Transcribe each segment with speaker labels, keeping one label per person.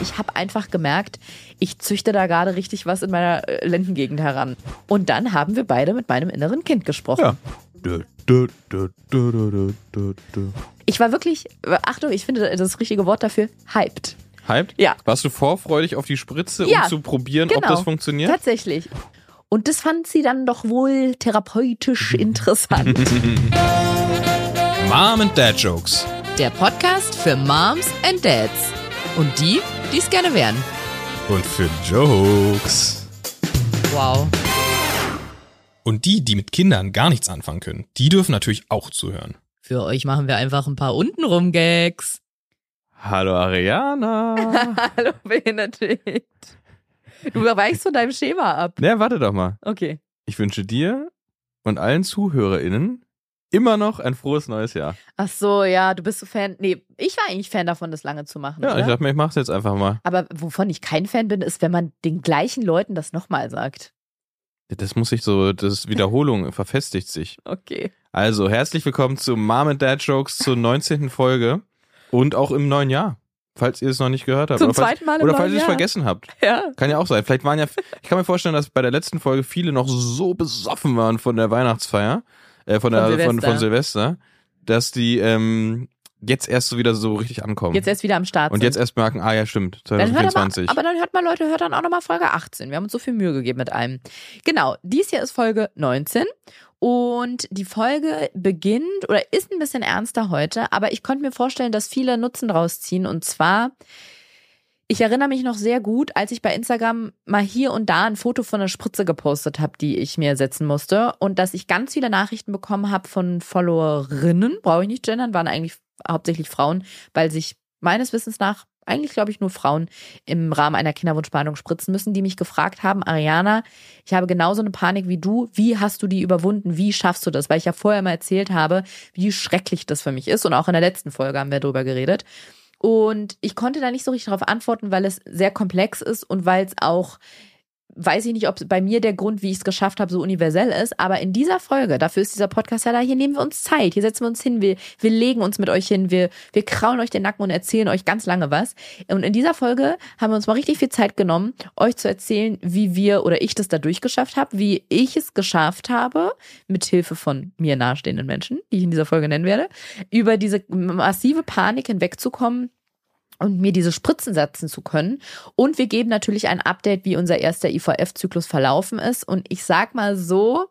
Speaker 1: ich habe einfach gemerkt, ich züchte da gerade richtig was in meiner äh, Lendengegend heran. Und dann haben wir beide mit meinem inneren Kind gesprochen.
Speaker 2: Ja.
Speaker 1: Ich war wirklich, Achtung, ich finde das richtige Wort dafür, hyped.
Speaker 2: Hyped?
Speaker 1: Ja.
Speaker 2: Warst du vorfreudig auf die Spritze,
Speaker 1: Ja,
Speaker 2: um zu probieren, ob
Speaker 1: genau.
Speaker 2: das funktioniert?
Speaker 1: Tatsächlich. Und das fand sie dann doch wohl therapeutisch interessant.
Speaker 3: Mom and Dad Jokes.
Speaker 4: Der Podcast für Moms and Dads. Und die, die es gerne wären.
Speaker 3: Und für Jokes.
Speaker 4: Wow.
Speaker 3: Und die, die mit Kindern gar nichts anfangen können, die dürfen natürlich auch zuhören.
Speaker 4: Für euch machen wir einfach ein paar untenrum Gags.
Speaker 2: Hallo Ariana.
Speaker 1: Hallo, Benedikt. Du weichst von deinem Schema ab.
Speaker 2: Na, warte doch mal.
Speaker 1: Okay.
Speaker 2: Ich wünsche dir und allen ZuhörerInnen immer noch ein frohes neues Jahr.
Speaker 1: Ach so, ja, du bist so Fan. Nee, ich war eigentlich Fan davon, das lange zu machen.
Speaker 2: Ja,
Speaker 1: oder?
Speaker 2: ich dachte mir, ich mach's jetzt einfach mal.
Speaker 1: Aber wovon ich kein Fan bin, ist, wenn man den gleichen Leuten das nochmal sagt.
Speaker 2: Das muss sich so, das Wiederholung verfestigt sich.
Speaker 1: Okay.
Speaker 2: Also, herzlich willkommen zu Mom and Dad Jokes zur 19. Folge und auch im neuen Jahr. Falls ihr es noch nicht gehört habt.
Speaker 1: Zum
Speaker 2: oder falls,
Speaker 1: zweiten Mal im
Speaker 2: Oder falls ihr es vergessen habt.
Speaker 1: Ja.
Speaker 2: Kann ja auch sein. Vielleicht waren ja, ich kann mir vorstellen, dass bei der letzten Folge viele noch so besoffen waren von der Weihnachtsfeier, äh, von, der, von, von Silvester, dass die ähm, jetzt erst so wieder so richtig ankommen.
Speaker 1: Jetzt erst wieder am Start.
Speaker 2: und
Speaker 1: sind.
Speaker 2: jetzt erst merken, ah ja, stimmt,
Speaker 1: Dann hört aber,
Speaker 2: 2024.
Speaker 1: aber dann hört mal, Leute, hört dann auch nochmal Folge 18. Wir haben uns so viel Mühe gegeben mit allem. Genau, dies hier ist Folge 19 und die Folge beginnt oder ist ein bisschen ernster heute, aber ich konnte mir vorstellen, dass viele Nutzen draus ziehen und zwar ich erinnere mich noch sehr gut, als ich bei Instagram mal hier und da ein Foto von einer Spritze gepostet habe, die ich mir setzen musste und dass ich ganz viele Nachrichten bekommen habe von Followerinnen, brauche ich nicht gendern, waren eigentlich hauptsächlich Frauen, weil sich meines Wissens nach eigentlich glaube ich nur Frauen im Rahmen einer Kinderwunschbehandlung spritzen müssen, die mich gefragt haben, Ariana, ich habe genauso eine Panik wie du, wie hast du die überwunden, wie schaffst du das? Weil ich ja vorher mal erzählt habe, wie schrecklich das für mich ist und auch in der letzten Folge haben wir darüber geredet. Und ich konnte da nicht so richtig darauf antworten, weil es sehr komplex ist und weil es auch, weiß ich nicht, ob bei mir der Grund, wie ich es geschafft habe, so universell ist. Aber in dieser Folge, dafür ist dieser Podcast ja da, hier nehmen wir uns Zeit, hier setzen wir uns hin, wir, wir legen uns mit euch hin, wir, wir kraulen euch den Nacken und erzählen euch ganz lange was. Und in dieser Folge haben wir uns mal richtig viel Zeit genommen, euch zu erzählen, wie wir oder ich das da durchgeschafft habe, wie ich es geschafft habe, mit Hilfe von mir nahestehenden Menschen, die ich in dieser Folge nennen werde, über diese massive Panik hinwegzukommen, und mir diese Spritzen setzen zu können. Und wir geben natürlich ein Update, wie unser erster IVF-Zyklus verlaufen ist. Und ich sag mal so,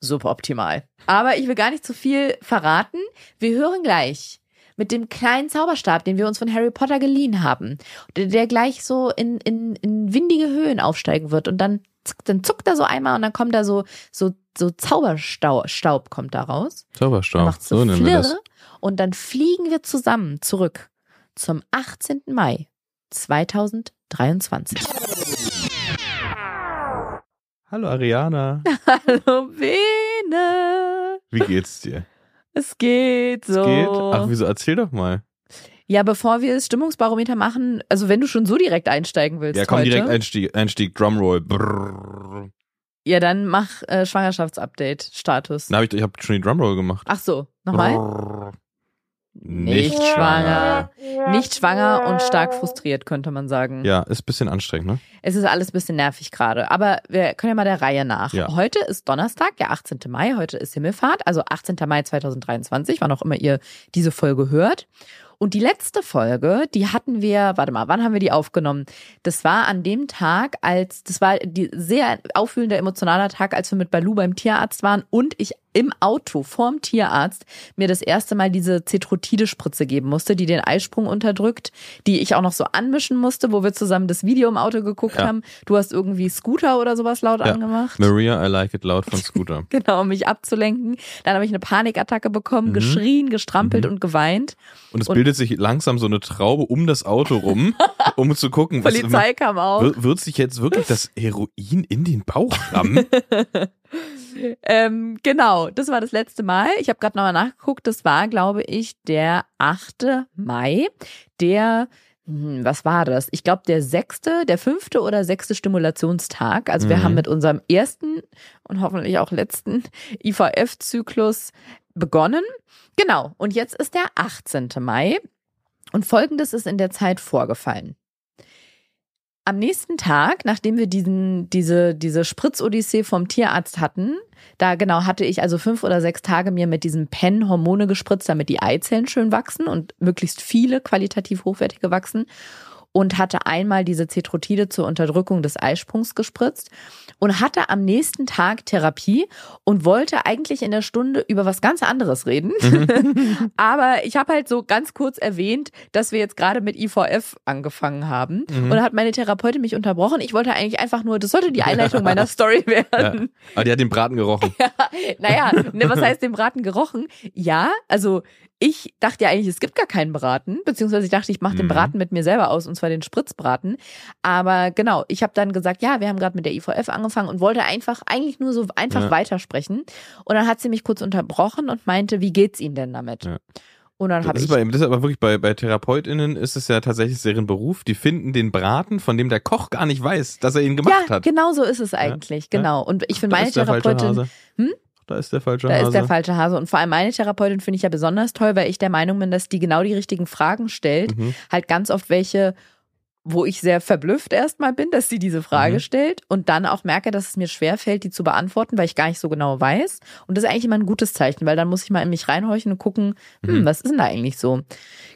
Speaker 1: suboptimal. Aber ich will gar nicht zu viel verraten. Wir hören gleich mit dem kleinen Zauberstab, den wir uns von Harry Potter geliehen haben, der, gleich so in, in, in windige Höhen aufsteigen wird und dann, dann zuckt er so einmal und dann kommt da so, so, so Zauberstaub Staub kommt da raus. Macht so,
Speaker 2: so nennen wir das.
Speaker 1: Und dann fliegen wir zusammen zurück zum 18. Mai 2023.
Speaker 2: Hallo Ariana,
Speaker 1: Hallo Bene,
Speaker 2: wie geht's dir?
Speaker 1: es geht so.
Speaker 2: Geht? Ach, wieso? Erzähl doch mal.
Speaker 1: ja, bevor wir das Stimmungsbarometer machen, also wenn du schon so direkt einsteigen willst
Speaker 2: Ja, komm,
Speaker 1: heute,
Speaker 2: direkt Einstieg, Einstieg Drumroll. Brrr.
Speaker 1: ja dann mach äh, Schwangerschaftsupdate-Status.
Speaker 2: Na, hab ich, ich habe schon die Drumroll gemacht.
Speaker 1: Ach so, nochmal? Nicht schwanger. Nicht schwanger und stark frustriert, könnte man sagen.
Speaker 2: Ja, ist ein bisschen anstrengend, ne?
Speaker 1: Es ist alles ein bisschen nervig gerade, aber wir können ja mal der Reihe nach.
Speaker 2: Ja.
Speaker 1: Heute ist Donnerstag, der 18. Mai, heute ist Himmelfahrt, also 18. Mai 2023, wann auch immer ihr diese Folge hört. Und die letzte Folge, die hatten wir, warte mal, wann haben wir die aufgenommen? Das war an dem Tag, als, das war die sehr aufwühlender emotionaler Tag, als wir mit Balu beim Tierarzt waren und ich im Auto vorm Tierarzt mir das erste Mal diese Cetrotide-Spritze geben musste, die den Eisprung unterdrückt, die ich auch noch so anmischen musste, wo wir zusammen das Video im Auto geguckt
Speaker 2: Ja.
Speaker 1: haben. Du hast irgendwie Scooter oder sowas laut
Speaker 2: Ja.
Speaker 1: angemacht.
Speaker 2: Maria, I like it loud von Scooter.
Speaker 1: Genau, um mich abzulenken. Dann habe ich eine Panikattacke bekommen,
Speaker 2: Mhm.
Speaker 1: geschrien, gestrampelt und geweint.
Speaker 2: Und es
Speaker 1: Und-
Speaker 2: bildet sich langsam so eine Traube um das Auto rum, um zu gucken, was
Speaker 1: Polizei kam auch.
Speaker 2: wird, wird sich jetzt wirklich das Heroin in den Bauch rammen?
Speaker 1: Ähm, genau, das war das letzte Mal. Ich habe gerade nochmal nachgeguckt. Das war, glaube ich, der 8. Mai. Der, hm, was war das? Ich glaube, der sechste, der fünfte oder sechste Stimulationstag. Also wir
Speaker 2: Mhm.
Speaker 1: haben mit unserem ersten und hoffentlich auch letzten IVF-Zyklus begonnen. Genau, und jetzt ist der 18. Mai. Und folgendes ist in der Zeit vorgefallen. am nächsten Tag, nachdem wir diesen, diese, diese Spritzodyssee vom Tierarzt hatten, da genau hatte ich also fünf oder sechs Tage mir mit diesem Pen Hormone gespritzt, damit die Eizellen schön wachsen und möglichst viele qualitativ hochwertige wachsen und hatte einmal diese Cetrotide zur Unterdrückung des Eisprungs gespritzt und hatte am nächsten Tag Therapie und wollte eigentlich in der Stunde über was ganz anderes reden. Mhm. Aber ich habe halt so ganz kurz erwähnt, dass wir jetzt gerade mit IVF angefangen haben. Mhm. Und da hat meine Therapeutin mich unterbrochen. Ich wollte eigentlich einfach nur, das sollte die Einleitung meiner Story werden. Ja.
Speaker 2: Aber die hat den Braten gerochen.
Speaker 1: Ja, naja, ne, was heißt den Braten gerochen? Ja, also ich dachte ja eigentlich, es gibt gar keinen Braten, beziehungsweise ich dachte, ich mache den mhm. Braten mit mir selber aus, und zwar den Spritzbraten. Aber genau, ich habe dann gesagt, ja, wir haben gerade mit der IVF angefangen und wollte einfach eigentlich nur so einfach ja. weitersprechen. Und dann hat sie mich kurz unterbrochen und meinte, wie geht's Ihnen denn damit? Ja. Und dann habe ich.
Speaker 2: Bei, das ist aber wirklich bei, bei TherapeutInnen ist es ja tatsächlich deren Beruf. Die finden den Braten, von dem der Koch gar nicht weiß, dass er ihn gemacht
Speaker 1: ja,
Speaker 2: hat.
Speaker 1: Genau so ist es eigentlich, genau. Und ich finde meine Therapeutin.
Speaker 2: Hm? Da ist der falsche
Speaker 1: da
Speaker 2: Hase.
Speaker 1: Da ist der falsche Hase. Und vor allem meine Therapeutin finde ich ja besonders toll, weil ich der Meinung bin, dass die genau die richtigen Fragen stellt. Mhm. Halt ganz oft welche, wo ich sehr verblüfft erstmal bin, dass sie diese Frage mhm. stellt und dann auch merke, dass es mir schwer fällt, die zu beantworten, weil ich gar nicht so genau weiß. Und das ist eigentlich immer ein gutes Zeichen, weil dann muss ich mal in mich reinhorchen und gucken, hm, mhm. was ist denn da eigentlich so?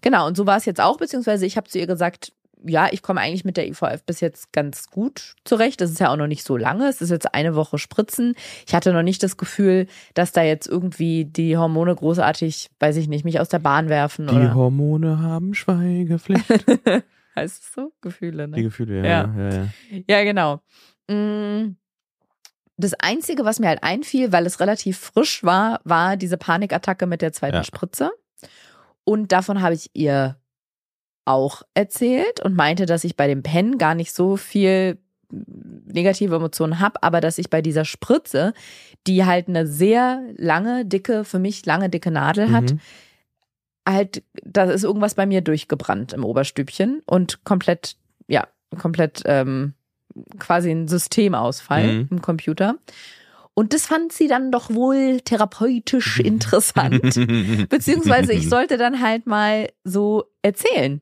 Speaker 1: Genau, und so war es jetzt auch, beziehungsweise ich habe zu ihr gesagt, ja, ich komme eigentlich mit der IVF bis jetzt ganz gut zurecht. Das ist ja auch noch nicht so lange. Es ist jetzt eine Woche Spritzen. Ich hatte noch nicht das Gefühl, dass da jetzt irgendwie die Hormone großartig, weiß ich nicht, mich aus der Bahn werfen.
Speaker 2: Die
Speaker 1: oder?
Speaker 2: Hormone haben Schweigepflicht.
Speaker 1: heißt es so? Gefühle, ne?
Speaker 2: Die Gefühle, ja. Ja, ja, ja.
Speaker 1: ja genau. Mm. Das Einzige, was mir halt einfiel, weil es relativ frisch war, war diese Panikattacke mit der zweiten ja. Spritze. Und davon habe ich ihr auch erzählt und meinte, dass ich bei dem Pen gar nicht so viel negative Emotionen habe, aber dass ich bei dieser Spritze, die halt eine sehr lange, dicke, für mich lange, dicke Nadel hat, mhm. halt, da ist irgendwas bei mir durchgebrannt im Oberstübchen und komplett, ja, komplett ähm, quasi ein Systemausfall mhm. im Computer. Und das fand sie dann doch wohl therapeutisch interessant. Beziehungsweise ich sollte dann halt mal so erzählen,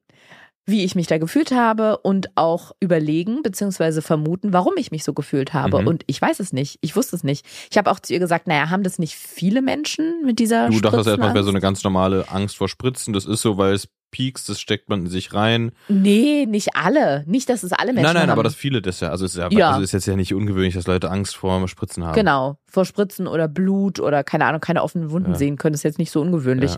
Speaker 1: wie ich mich da gefühlt habe und auch überlegen beziehungsweise vermuten, warum ich mich so gefühlt habe. Mhm. Und ich weiß es nicht. Ich wusste es nicht. Ich habe auch zu ihr gesagt, naja, haben das nicht viele Menschen mit dieser
Speaker 2: Du dachtest erstmal, es wäre so eine ganz normale Angst vor Spritzen. Das ist so, weil es piekst, das steckt man in sich rein.
Speaker 1: Nee, nicht alle. Nicht, dass es alle Menschen
Speaker 2: Nein, nein,
Speaker 1: haben.
Speaker 2: aber dass viele das ja, also ist ja, ja. Also ist jetzt ja nicht ungewöhnlich, dass Leute Angst vor Spritzen haben.
Speaker 1: Genau, vor Spritzen oder Blut oder keine Ahnung, keine offenen Wunden ja. sehen können, das ist jetzt nicht so ungewöhnlich. Ja.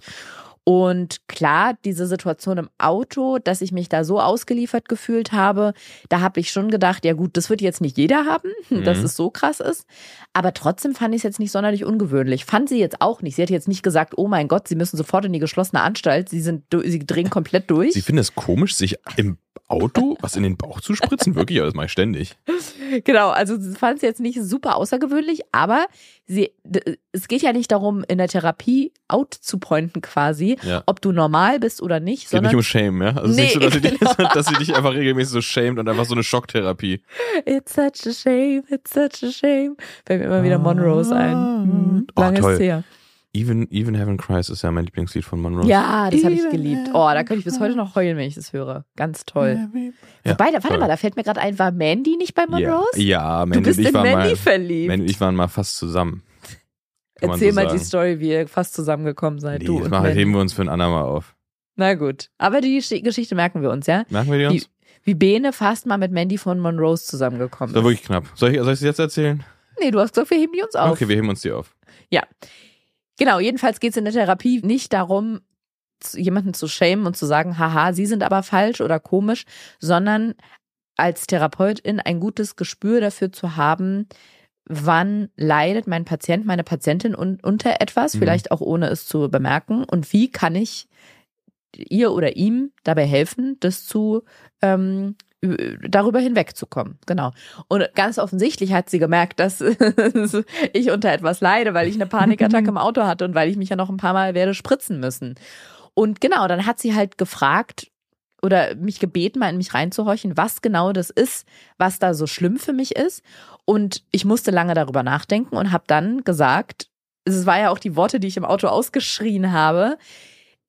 Speaker 1: Und klar, diese Situation im Auto, dass ich mich da so ausgeliefert gefühlt habe, da habe ich schon gedacht, ja gut, das wird jetzt nicht jeder haben, mhm. dass es so krass ist. Aber trotzdem fand ich es jetzt nicht sonderlich ungewöhnlich. Fand sie jetzt auch nicht. Sie hat jetzt nicht gesagt, oh mein Gott, sie müssen sofort in die geschlossene Anstalt. Sie sind, sie drehen komplett durch.
Speaker 2: Sie finden es komisch, sich im Auto was in den Bauch zu spritzen? Wirklich, aber das mache ich ständig.
Speaker 1: Genau, also fand es jetzt nicht super außergewöhnlich, aber sie, es geht ja nicht darum, in der Therapie out zu pointen quasi, ja. ob du normal bist oder nicht. Es
Speaker 2: geht nicht um Shame, ja? Also nee, nicht so, dass, genau. sie dich, dass sie dich einfach regelmäßig so shamed und einfach so eine Schocktherapie.
Speaker 1: It's such a shame, it's such a shame. Fällt mir immer wieder Monrose ein. Hm, oh, ist her.
Speaker 2: Even, Even Heaven Cries ist ja mein Lieblingslied von Monroe.
Speaker 1: Ja, das habe ich geliebt. Oh, da könnte ich bis heute noch heulen, wenn ich das höre. Ganz toll. Ja, Wobei, da, warte mal, da fällt mir gerade ein, war Mandy nicht bei Monroe?
Speaker 2: Ja, ja Mandy
Speaker 1: du bist
Speaker 2: ich
Speaker 1: in Mandy
Speaker 2: mal,
Speaker 1: verliebt.
Speaker 2: Mandy und ich waren mal fast zusammen.
Speaker 1: Erzähl
Speaker 2: so
Speaker 1: mal
Speaker 2: sagen.
Speaker 1: die Story, wie ihr fast zusammengekommen seid.
Speaker 2: Nee,
Speaker 1: du
Speaker 2: das
Speaker 1: und
Speaker 2: machen, heben wir uns für ein andermal auf.
Speaker 1: Na gut. Aber die Geschichte merken wir uns, ja?
Speaker 2: Merken wir die uns?
Speaker 1: Wie, wie Bene fast mal mit Mandy von Monroe zusammengekommen
Speaker 2: ist. Das war wirklich knapp. Soll ich, soll ich es jetzt erzählen?
Speaker 1: Nee, du hast gesagt, wir heben die uns auf.
Speaker 2: Okay, wir heben uns die auf.
Speaker 1: Ja. Genau, jedenfalls geht es in der Therapie nicht darum, jemanden zu schämen und zu sagen, haha, sie sind aber falsch oder komisch, sondern als Therapeutin ein gutes Gespür dafür zu haben, wann leidet mein Patient, meine Patientin un unter etwas, mhm. vielleicht auch ohne es zu bemerken, und wie kann ich ihr oder ihm dabei helfen, das zu ähm, darüber hinwegzukommen. Genau. Und ganz offensichtlich hat sie gemerkt, dass ich unter etwas leide, weil ich eine Panikattacke im Auto hatte und weil ich mich ja noch ein paar Mal werde spritzen müssen. Und genau, dann hat sie halt gefragt oder mich gebeten, mal in mich reinzuhorchen, was genau das ist, was da so schlimm für mich ist. Und ich musste lange darüber nachdenken und habe dann gesagt, es war ja auch die Worte, die ich im Auto ausgeschrien habe,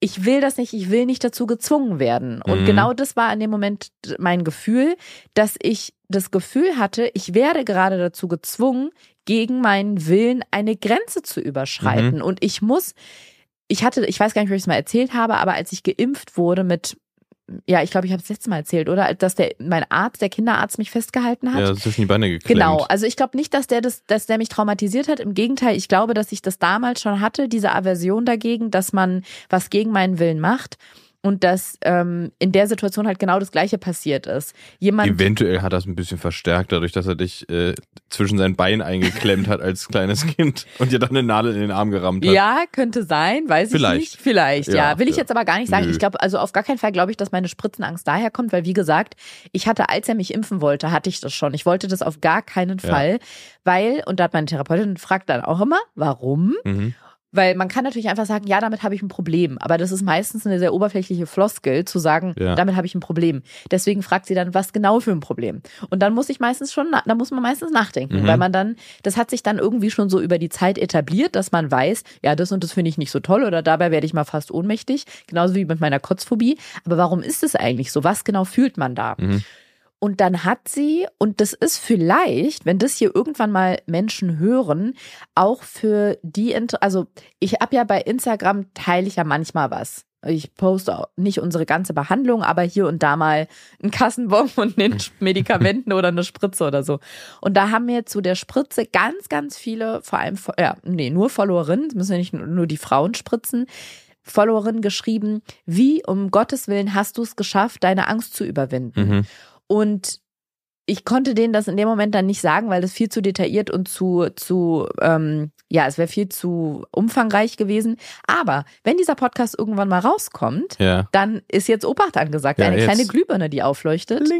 Speaker 1: ich will das nicht, ich will nicht dazu gezwungen werden. Und
Speaker 2: Mhm.
Speaker 1: genau das war in dem Moment mein Gefühl, dass ich das Gefühl hatte, ich werde gerade dazu gezwungen, gegen meinen Willen eine Grenze zu überschreiten. Und ich muss, ich hatte, ich weiß gar nicht, ob ich es mal erzählt habe, aber als ich geimpft wurde mit, ja, ich glaube, ich habe es letztes Mal erzählt, oder? Dass der, mein Arzt, der Kinderarzt mich festgehalten hat.
Speaker 2: Ja, zwischen die Beine geklemmt.
Speaker 1: Genau, also ich glaube nicht, dass der das, dass der mich traumatisiert hat. Im Gegenteil, ich glaube, dass ich das damals schon hatte, diese Aversion dagegen, dass man was gegen meinen Willen macht und dass ähm, in der Situation halt genau das Gleiche passiert ist. Jemand,
Speaker 2: Eventuell hat es ein bisschen verstärkt, dadurch, dass er dich äh, zwischen sein Bein eingeklemmt hat als kleines Kind und dir dann eine Nadel in den Arm gerammt hat.
Speaker 1: ja, könnte sein, weiß
Speaker 2: Vielleicht.
Speaker 1: ich nicht. Vielleicht, ja.
Speaker 2: Ja,
Speaker 1: Will ich
Speaker 2: ja.
Speaker 1: jetzt aber gar nicht sagen.
Speaker 2: Nö.
Speaker 1: Ich glaube, also auf gar keinen Fall glaube ich, dass meine Spritzenangst daher kommt, weil wie gesagt, ich hatte, als er mich impfen wollte, hatte ich das schon. Ich wollte das auf gar keinen
Speaker 2: Ja.
Speaker 1: Fall, weil, und da hat meine Therapeutin fragt dann auch immer, warum?
Speaker 2: Mhm.
Speaker 1: Weil man kann natürlich einfach sagen, ja, damit habe ich ein Problem. Aber das ist meistens eine sehr oberflächliche Floskel, zu sagen,
Speaker 2: Ja.
Speaker 1: damit habe ich ein Problem. Deswegen fragt sie dann, was genau für ein Problem. Und dann muss ich meistens schon, da muss man meistens nachdenken,
Speaker 2: Mhm.
Speaker 1: weil man dann, das hat sich dann irgendwie schon so über die Zeit etabliert, dass man weiß, ja, das und das finde ich nicht so toll oder dabei werde ich mal fast ohnmächtig. Genauso wie mit meiner Kotzphobie. Aber warum ist es eigentlich so? Was genau fühlt man da?
Speaker 2: Mhm.
Speaker 1: Und dann hat sie, und das ist vielleicht, wenn das hier irgendwann mal Menschen hören, auch für die, also ich habe ja bei Instagram teile ich ja manchmal was. Ich poste auch nicht unsere ganze Behandlung, aber hier und da mal einen Kassenbon und einen Medikamenten oder eine Spritze oder so. Und da haben mir zu der Spritze ganz, ganz viele, vor allem, ja, nee, nur Followerinnen, müssen ja nicht nur die Frauen spritzen, Followerinnen geschrieben, wie um Gottes Willen hast du es geschafft, deine Angst zu überwinden?
Speaker 2: Mhm.
Speaker 1: Und ich konnte denen das in dem Moment dann nicht sagen, weil das viel zu detailliert und zu, zu ähm, ja, es wäre viel zu umfangreich gewesen. Aber wenn dieser Podcast irgendwann mal rauskommt,
Speaker 2: Ja.
Speaker 1: dann ist jetzt Obacht angesagt.
Speaker 2: Ja,
Speaker 1: eine
Speaker 2: jetzt.
Speaker 1: kleine Glühbirne, die aufleuchtet.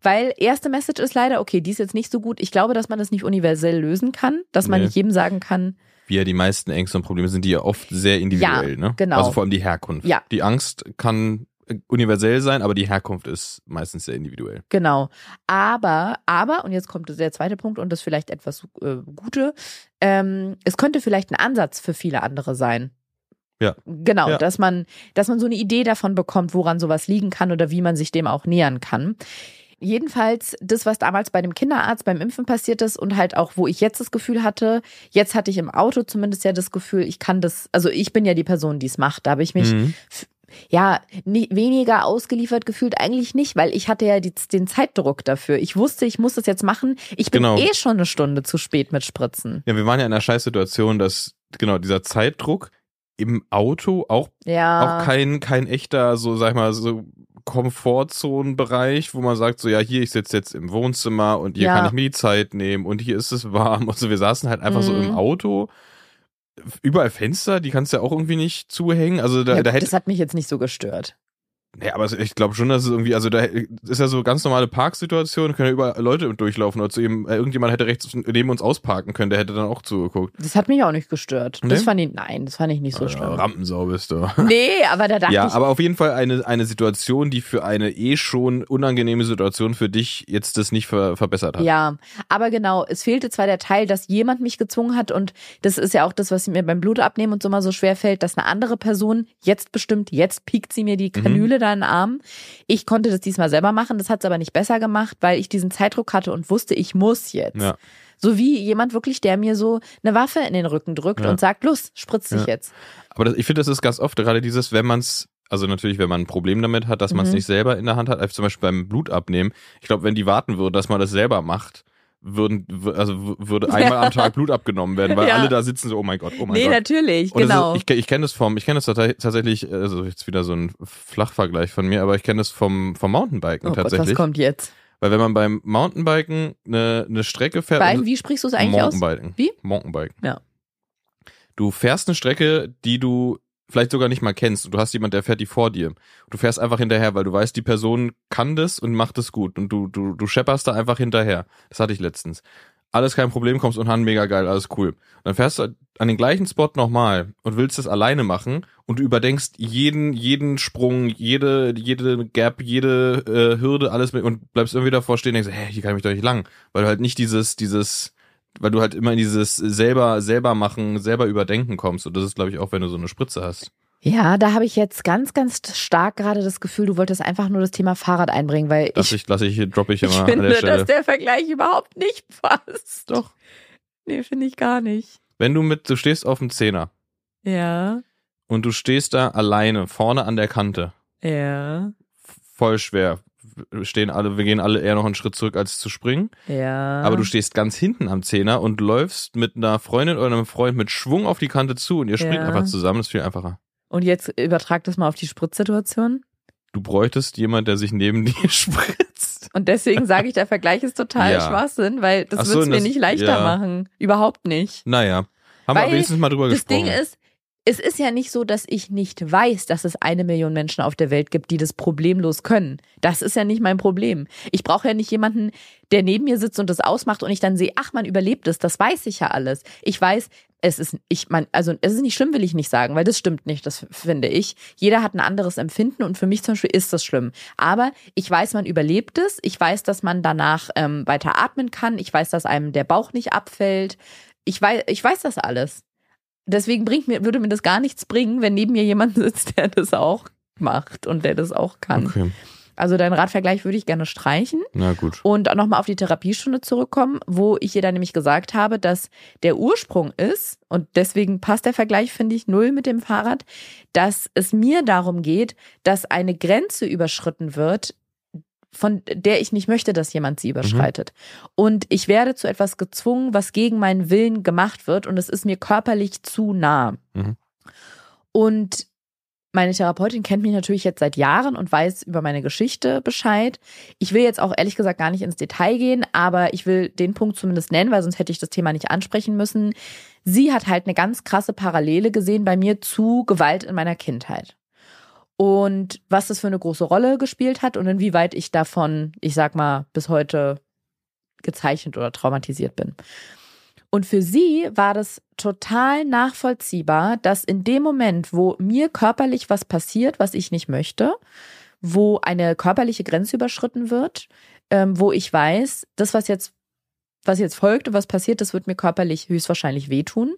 Speaker 1: Weil erste Message ist leider, okay, die ist jetzt nicht so gut. Ich glaube, dass man das nicht universell lösen kann, dass man
Speaker 2: Nee.
Speaker 1: nicht jedem sagen kann,
Speaker 2: Wie ja die meisten Ängste und Probleme sind, die ja oft sehr individuell,
Speaker 1: Ja,
Speaker 2: ne?
Speaker 1: genau.
Speaker 2: Also vor allem die Herkunft.
Speaker 1: Ja.
Speaker 2: Die Angst kann universell sein, aber die Herkunft ist meistens sehr individuell.
Speaker 1: Genau. Aber, aber, und jetzt kommt der zweite Punkt und das vielleicht etwas äh, Gute, ähm, es könnte vielleicht ein Ansatz für viele andere sein.
Speaker 2: Ja.
Speaker 1: Genau,
Speaker 2: Ja.
Speaker 1: dass man, dass man so eine Idee davon bekommt, woran sowas liegen kann oder wie man sich dem auch nähern kann. Jedenfalls das, was damals bei dem Kinderarzt beim Impfen passiert ist und halt auch, wo ich jetzt das Gefühl hatte, jetzt hatte ich im Auto zumindest ja das Gefühl, ich kann das, also ich bin ja die Person, die es macht. Da habe ich mich
Speaker 2: Mhm.
Speaker 1: Ja, nie, weniger ausgeliefert gefühlt eigentlich nicht, weil ich hatte ja die, den Zeitdruck dafür. Ich wusste, ich muss das jetzt machen. Ich bin
Speaker 2: Genau.
Speaker 1: eh schon eine Stunde zu spät mit Spritzen.
Speaker 2: Ja, wir waren ja in einer Scheißsituation, dass genau dieser Zeitdruck im Auto auch
Speaker 1: Ja.
Speaker 2: auch kein kein echter so sag ich mal so Komfortzonenbereich, wo man sagt so ja hier ich sitze jetzt im Wohnzimmer und hier
Speaker 1: Ja.
Speaker 2: kann ich mir die Zeit nehmen und hier ist es warm. Also wir saßen halt einfach so
Speaker 1: Mhm.
Speaker 2: im Auto. Überall Fenster, die kannst du ja auch irgendwie nicht zuhängen. Also da,
Speaker 1: ja,
Speaker 2: da hätte
Speaker 1: das hat mich jetzt nicht so gestört.
Speaker 2: Nee, aber ich glaube schon, dass es irgendwie, also da ist ja so ganz normale Parksituation, können ja überall Leute durchlaufen oder zu ihm, äh, irgendjemand hätte rechts neben uns ausparken können, der hätte dann auch zugeguckt.
Speaker 1: Das hat mich auch nicht gestört. Das
Speaker 2: Nee?
Speaker 1: fand ich, nein, das fand ich nicht so
Speaker 2: Äh,
Speaker 1: schlimm.
Speaker 2: Rampensau bist du.
Speaker 1: Nee, aber da dachte
Speaker 2: Ja,
Speaker 1: ich,
Speaker 2: aber auf jeden Fall eine, eine Situation, die für eine eh schon unangenehme Situation für dich jetzt das nicht ver verbessert hat.
Speaker 1: Ja, aber genau, es fehlte zwar der Teil, dass jemand mich gezwungen hat und das ist ja auch das, was mir beim Blutabnehmen und so mal so schwer fällt, dass eine andere Person jetzt bestimmt, jetzt piekt sie mir die
Speaker 2: Mhm.
Speaker 1: Kanüle da in den Arm. Ich konnte das diesmal selber machen, das hat es aber nicht besser gemacht, weil ich diesen Zeitdruck hatte und wusste, ich muss jetzt.
Speaker 2: Ja.
Speaker 1: So wie jemand wirklich, der mir so eine Waffe in den Rücken drückt
Speaker 2: Ja.
Speaker 1: und sagt, los, spritz dich
Speaker 2: Ja.
Speaker 1: jetzt.
Speaker 2: Aber das, ich finde, das ist ganz oft gerade dieses, wenn man es, also natürlich, wenn man ein Problem damit hat, dass man es
Speaker 1: Mhm.
Speaker 2: nicht selber in der Hand hat, also zum Beispiel beim Blutabnehmen. Ich glaube, wenn die warten würden, dass man das selber macht, würden, also würde einmal am Tag Blut abgenommen werden, weil
Speaker 1: Ja.
Speaker 2: alle da sitzen so, oh mein Gott, oh mein
Speaker 1: nee,
Speaker 2: Gott.
Speaker 1: natürlich,
Speaker 2: Und
Speaker 1: genau.
Speaker 2: Ist, ich ich kenne das vom, ich kenne das tat- tatsächlich, also jetzt wieder so ein Flachvergleich von mir, aber ich kenne das vom, vom Mountainbiken
Speaker 1: oh Gott, was
Speaker 2: tatsächlich.
Speaker 1: kommt jetzt?
Speaker 2: Weil wenn man beim Mountainbiken eine, eine Strecke fährt.
Speaker 1: Beim,
Speaker 2: und-
Speaker 1: wie sprichst du es eigentlich aus?
Speaker 2: Mountainbiken.
Speaker 1: Wie?
Speaker 2: Mountainbiken.
Speaker 1: Ja.
Speaker 2: Du fährst eine Strecke, die du vielleicht sogar nicht mal kennst und du hast jemand, der fährt die vor dir. Du fährst einfach hinterher, weil du weißt, die Person kann das und macht es gut und du, du, du schepperst da einfach hinterher. Das hatte ich letztens. Alles kein Problem, kommst und han, mega geil, alles cool. Und dann fährst du an den gleichen Spot nochmal und willst das alleine machen und du überdenkst jeden, jeden Sprung, jede, jede Gap, jede äh, Hürde, alles mit und bleibst irgendwie davor stehen und denkst, hä, hier kann ich mich doch nicht lang. Weil du halt nicht dieses, dieses, weil du halt immer in dieses selber, selber machen, selber überdenken kommst. Und das ist, glaube ich, auch, wenn du so eine Spritze hast.
Speaker 1: Ja, da habe ich jetzt ganz, ganz stark gerade das Gefühl, du wolltest einfach nur das Thema Fahrrad einbringen, weil
Speaker 2: Lass
Speaker 1: ich,
Speaker 2: ich, lass ich, droppe ich immer
Speaker 1: ich
Speaker 2: an
Speaker 1: finde,
Speaker 2: der
Speaker 1: dass der Vergleich überhaupt nicht passt.
Speaker 2: Doch.
Speaker 1: Nee, finde ich gar nicht.
Speaker 2: Wenn du mit, du stehst auf dem Zehner
Speaker 1: Ja,
Speaker 2: und du stehst da alleine, vorne an der Kante,
Speaker 1: ja,
Speaker 2: voll schwer. Wir Stehen alle, wir gehen alle eher noch einen Schritt zurück, als zu springen.
Speaker 1: ja.
Speaker 2: Aber du stehst ganz hinten am Zehner und läufst mit einer Freundin oder einem Freund mit Schwung auf die Kante zu und ihr springt
Speaker 1: Ja.
Speaker 2: einfach zusammen, das ist viel einfacher.
Speaker 1: Und jetzt übertrag das mal auf die Spritzsituation.
Speaker 2: Du bräuchtest jemand, der sich neben dir spritzt.
Speaker 1: Und deswegen sage ich, der Vergleich ist total
Speaker 2: Ja.
Speaker 1: Schwachsinn, weil das
Speaker 2: so,
Speaker 1: wird es mir
Speaker 2: das-
Speaker 1: nicht leichter
Speaker 2: ja.
Speaker 1: machen. Überhaupt nicht.
Speaker 2: Naja, haben
Speaker 1: Weil
Speaker 2: wir wenigstens mal drüber
Speaker 1: Das
Speaker 2: gesprochen.
Speaker 1: Ding ist, es ist ja nicht so, dass ich nicht weiß, dass es eine Million Menschen auf der Welt gibt, die das problemlos können. Das ist ja nicht mein Problem. Ich brauche ja nicht jemanden, der neben mir sitzt und das ausmacht und ich dann sehe, ach, man überlebt es. Das weiß ich ja alles. Ich weiß, es ist, ich mein, also es ist nicht schlimm, will ich nicht sagen, weil das stimmt nicht, das finde ich. Jeder hat ein anderes Empfinden und für mich zum Beispiel ist das schlimm. Aber ich weiß, man überlebt es. Ich weiß, dass man danach ähm, weiter atmen kann. Ich weiß, dass einem der Bauch nicht abfällt. Ich weiß, ich weiß das alles deswegen bringt mir, würde mir das gar nichts bringen, wenn neben mir jemand sitzt, der das auch macht und der das auch kann.
Speaker 2: Okay,
Speaker 1: Also deinen Radvergleich würde ich gerne streichen
Speaker 2: na gut.
Speaker 1: und auch nochmal auf die Therapiestunde zurückkommen, wo ich ihr dann nämlich gesagt habe, dass der Ursprung ist, und deswegen passt der Vergleich, finde ich, null mit dem Fahrrad, dass es mir darum geht, dass eine Grenze überschritten wird, von der ich nicht möchte, dass jemand sie überschreitet. Und ich werde zu etwas gezwungen, was gegen meinen Willen gemacht wird, und es ist mir körperlich zu nah.
Speaker 2: Mhm.
Speaker 1: Und meine Therapeutin kennt mich natürlich jetzt seit Jahren und weiß über meine Geschichte Bescheid. Ich will jetzt auch ehrlich gesagt gar nicht ins Detail gehen, aber ich will den Punkt zumindest nennen, weil sonst hätte ich das Thema nicht ansprechen müssen. Sie hat halt eine ganz krasse Parallele gesehen bei mir zu Gewalt in meiner Kindheit. Und was das für eine große Rolle gespielt hat und inwieweit ich davon, ich sag mal, bis heute gezeichnet oder traumatisiert bin. Und für sie war das total nachvollziehbar, dass in dem Moment, wo mir körperlich was passiert, was ich nicht möchte, wo eine körperliche Grenze überschritten wird, ähm, wo ich weiß, das, was jetzt, was jetzt folgt und was passiert, das wird mir körperlich höchstwahrscheinlich wehtun,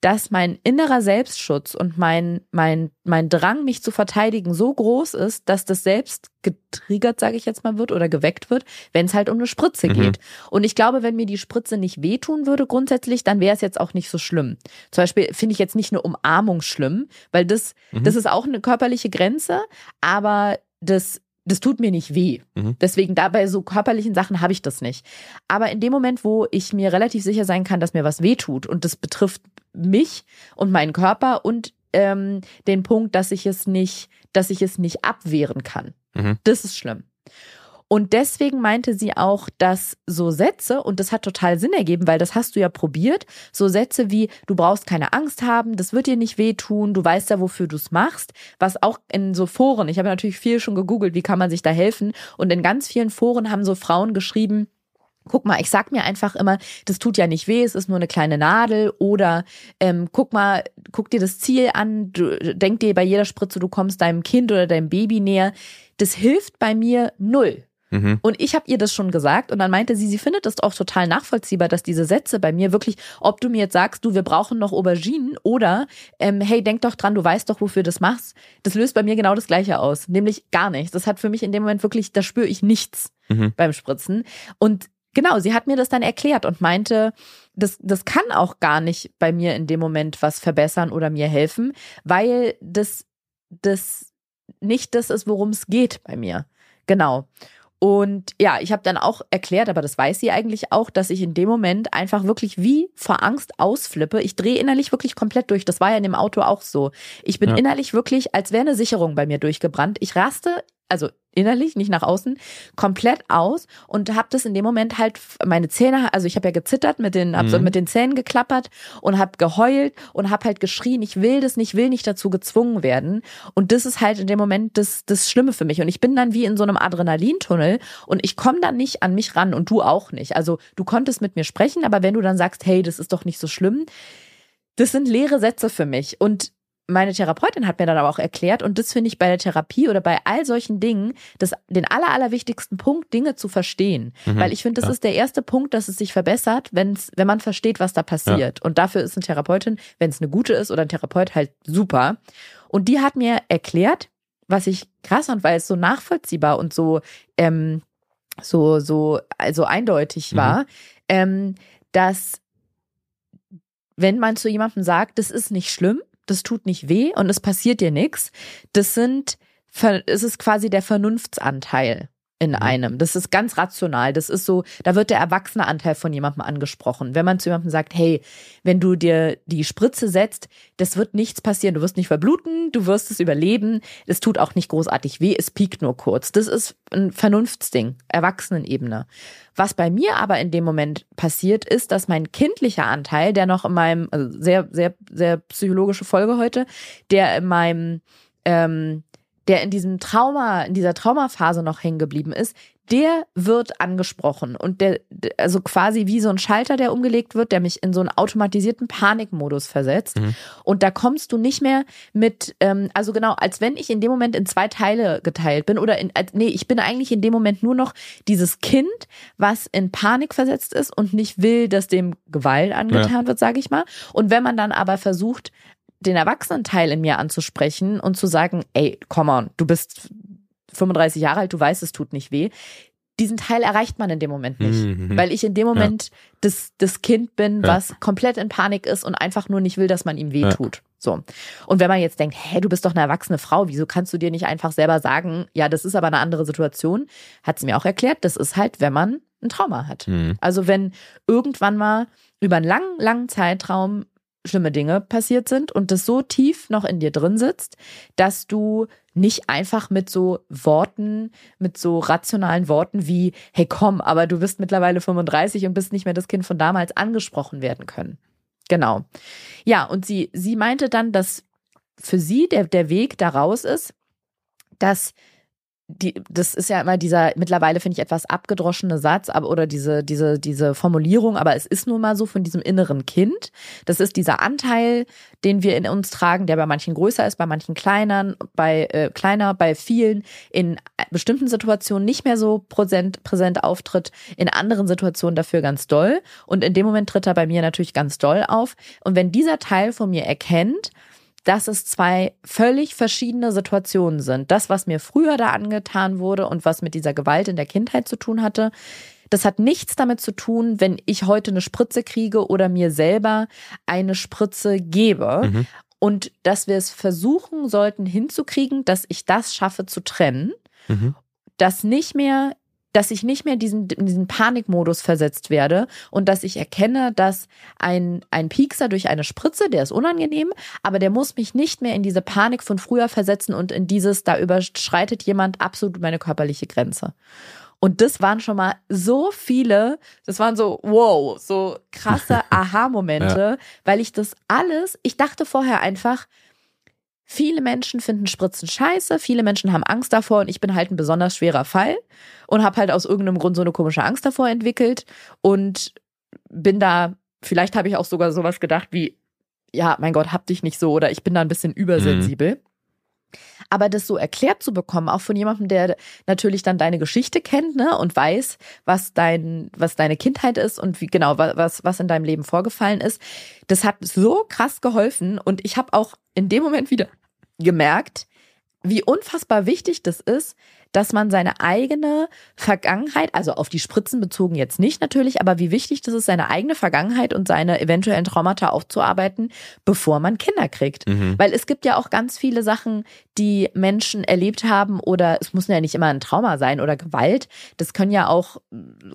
Speaker 1: dass mein innerer Selbstschutz und mein, mein, mein Drang, mich zu verteidigen, so groß ist, dass das selbst getriggert, sage ich jetzt mal, wird oder geweckt wird, wenn es halt um eine Spritze
Speaker 2: Mhm.
Speaker 1: geht. Und ich glaube, wenn mir die Spritze nicht wehtun würde grundsätzlich, dann wäre es jetzt auch nicht so schlimm. Zum Beispiel finde ich jetzt nicht eine Umarmung schlimm, weil das,
Speaker 2: Mhm.
Speaker 1: das ist auch eine körperliche Grenze, aber das, das tut mir nicht weh.
Speaker 2: Mhm.
Speaker 1: Deswegen da bei so körperlichen Sachen habe ich das nicht. Aber in dem Moment, wo ich mir relativ sicher sein kann, dass mir was wehtut und das betrifft mich und meinen Körper und ähm, den Punkt, dass ich es nicht, dass ich es nicht abwehren kann.
Speaker 2: Mhm.
Speaker 1: Das ist schlimm. Und deswegen meinte sie auch, dass so Sätze, und das hat total Sinn ergeben, weil das hast du ja probiert, so Sätze wie, du brauchst keine Angst haben, das wird dir nicht wehtun, du weißt ja, wofür du es machst, was auch in so Foren, ich habe natürlich viel schon gegoogelt, wie kann man sich da helfen, und in ganz vielen Foren haben so Frauen geschrieben, Guck mal, ich sag mir einfach immer, das tut ja nicht weh, es ist nur eine kleine Nadel oder ähm, guck mal, guck dir das Ziel an, du, denk dir bei jeder Spritze, du kommst deinem Kind oder deinem Baby näher. Das hilft bei mir null.
Speaker 2: Mhm.
Speaker 1: Und ich habe ihr das schon gesagt und dann meinte sie, sie findet es auch total nachvollziehbar, dass diese Sätze bei mir wirklich, ob du mir jetzt sagst, du, wir brauchen noch Auberginen oder ähm, hey, denk doch dran, du weißt doch, wofür du das machst, das löst bei mir genau das Gleiche aus, nämlich gar nichts. Das hat für mich in dem Moment wirklich, da spüre ich nichts
Speaker 2: Mhm.
Speaker 1: beim Spritzen und Genau, sie hat mir das dann erklärt und meinte, das, das kann auch gar nicht bei mir in dem Moment was verbessern oder mir helfen, weil das, das nicht das ist, worum es geht bei mir. Genau. Und ja, ich habe dann auch erklärt, aber das weiß sie eigentlich auch, dass ich in dem Moment einfach wirklich wie vor Angst ausflippe. Ich drehe innerlich wirklich komplett durch. Das war ja in dem Auto auch so. Ich bin
Speaker 2: Ja.
Speaker 1: innerlich wirklich, als wäre eine Sicherung bei mir durchgebrannt. Ich raste, also innerlich, nicht nach außen, komplett aus und habe das in dem Moment halt meine Zähne, also ich habe ja gezittert, mit den hab so
Speaker 2: Mhm.
Speaker 1: mit den Zähnen geklappert und habe geheult und habe halt geschrien, ich will das nicht, will nicht dazu gezwungen werden und das ist halt in dem Moment das das Schlimme für mich und ich bin dann wie in so einem Adrenalintunnel und ich komme dann nicht an mich ran und du auch nicht. Also du konntest mit mir sprechen, aber wenn du dann sagst, hey, das ist doch nicht so schlimm, das sind leere Sätze für mich und meine Therapeutin hat mir dann aber auch erklärt, und das finde ich bei der Therapie oder bei all solchen Dingen, das, den aller, allerwichtigsten Punkt, Dinge zu verstehen. Mhm, Weil ich finde, das ja. ist der erste Punkt, dass es sich verbessert, wenn's, wenn man versteht, was da passiert. Ja. Und dafür ist eine Therapeutin, wenn es eine gute ist oder ein Therapeut, halt super. Und die hat mir erklärt, was ich krass fand, weil es so nachvollziehbar und so, ähm, so, so, also eindeutig mhm. war, ähm, dass wenn man zu jemandem sagt, das ist nicht schlimm, das tut nicht weh und es passiert dir nichts, das sind, es ist quasi der Vernunftsanteil in mhm. einem. Das ist ganz rational. Das ist so, da wird der erwachsene Anteil von jemandem angesprochen. Wenn man zu jemandem sagt, hey, wenn du dir die Spritze setzt, das wird nichts passieren. Du wirst nicht verbluten, du wirst es überleben. Es tut auch nicht großartig weh, es piekt nur kurz. Das ist ein Vernunftsding, Erwachsenenebene. Was bei mir aber in dem Moment passiert, ist, dass mein kindlicher Anteil, der noch in meinem, also sehr, sehr, sehr psychologische Folge heute, der in meinem ähm, der in diesem Trauma, in dieser Traumaphase noch hängen geblieben ist, der wird angesprochen und der, also quasi wie so ein Schalter, der umgelegt wird, der mich in so einen automatisierten Panikmodus versetzt. Mhm. Und da kommst du nicht mehr mit, ähm, also genau, als wenn ich in dem Moment in zwei Teile geteilt bin oder in, nee, ich bin eigentlich in dem Moment nur noch dieses Kind, was in Panik versetzt ist und nicht will, dass dem Gewalt angetan ja. wird, sage ich mal. Und wenn man dann aber versucht, den Erwachsenenteil in mir anzusprechen und zu sagen, ey, come on, du bist 35 Jahre alt, du weißt, es tut nicht weh. Diesen Teil erreicht man in dem Moment nicht, mhm. weil ich in dem Moment ja. das, das Kind bin, was komplett in Panik ist und einfach nur nicht will, dass man ihm weh tut. Ja. So. Und wenn man jetzt denkt, hä, du bist doch eine erwachsene Frau, wieso kannst du dir nicht einfach selber sagen, ja, das ist aber eine andere Situation, hat sie mir auch erklärt, das ist halt, wenn man ein Trauma hat. Mhm. Also wenn irgendwann mal über einen langen, langen Zeitraum schlimme Dinge passiert sind und das so tief noch in dir drin sitzt, dass du nicht einfach mit so Worten, mit so rationalen Worten wie, hey komm, aber du bist mittlerweile 35 und bist nicht mehr das Kind von damals angesprochen werden können. Genau. Ja, und sie, sie meinte dann, dass für sie der, der Weg daraus ist, dass die, das ist ja immer dieser mittlerweile finde ich etwas abgedroschene Satz, aber oder diese diese diese Formulierung, aber es ist nun mal so von diesem inneren Kind. Das ist dieser Anteil, den wir in uns tragen, der bei manchen größer ist, bei manchen kleineren, bei äh, kleiner, bei vielen in bestimmten Situationen nicht mehr so präsent präsent auftritt, in anderen Situationen dafür ganz doll und in dem Moment tritt er bei mir natürlich ganz doll auf und wenn dieser Teil von mir erkennt, dass es zwei völlig verschiedene Situationen sind. Das, was mir früher da angetan wurde und was mit dieser Gewalt in der Kindheit zu tun hatte, das hat nichts damit zu tun, wenn ich heute eine Spritze kriege oder mir selber eine Spritze gebe. Mhm. Und dass wir es versuchen sollten hinzukriegen, dass ich das schaffe zu trennen. Mhm. Dass nicht mehr dass ich nicht mehr diesen, in diesen Panikmodus versetzt werde und dass ich erkenne, dass ein, ein Piekser durch eine Spritze, der ist unangenehm, aber der muss mich nicht mehr in diese Panik von früher versetzen und in dieses, da überschreitet jemand absolut meine körperliche Grenze. Und das waren schon mal so viele, das waren so, wow, so krasse Aha-Momente, ja. weil ich das alles, ich dachte vorher einfach, Viele Menschen finden Spritzen scheiße, viele Menschen haben Angst davor und ich bin halt ein besonders schwerer Fall und habe halt aus irgendeinem Grund so eine komische Angst davor entwickelt und bin da, vielleicht habe ich auch sogar sowas gedacht wie, ja, mein Gott, hab dich nicht so oder ich bin da ein bisschen übersensibel. Mhm. Aber das so erklärt zu bekommen, auch von jemandem, der natürlich dann deine Geschichte kennt, ne, und weiß, was dein, was deine Kindheit ist und wie genau, was, was in deinem Leben vorgefallen ist, das hat so krass geholfen. Und ich habe auch in dem Moment wieder gemerkt, wie unfassbar wichtig das ist, dass man seine eigene Vergangenheit, also auf die Spritzen bezogen jetzt nicht natürlich, aber wie wichtig das ist, seine eigene Vergangenheit und seine eventuellen Traumata aufzuarbeiten, bevor man Kinder kriegt. Mhm. Weil es gibt ja auch ganz viele Sachen, die Menschen erlebt haben oder es muss ja nicht immer ein Trauma sein oder Gewalt. Das können ja auch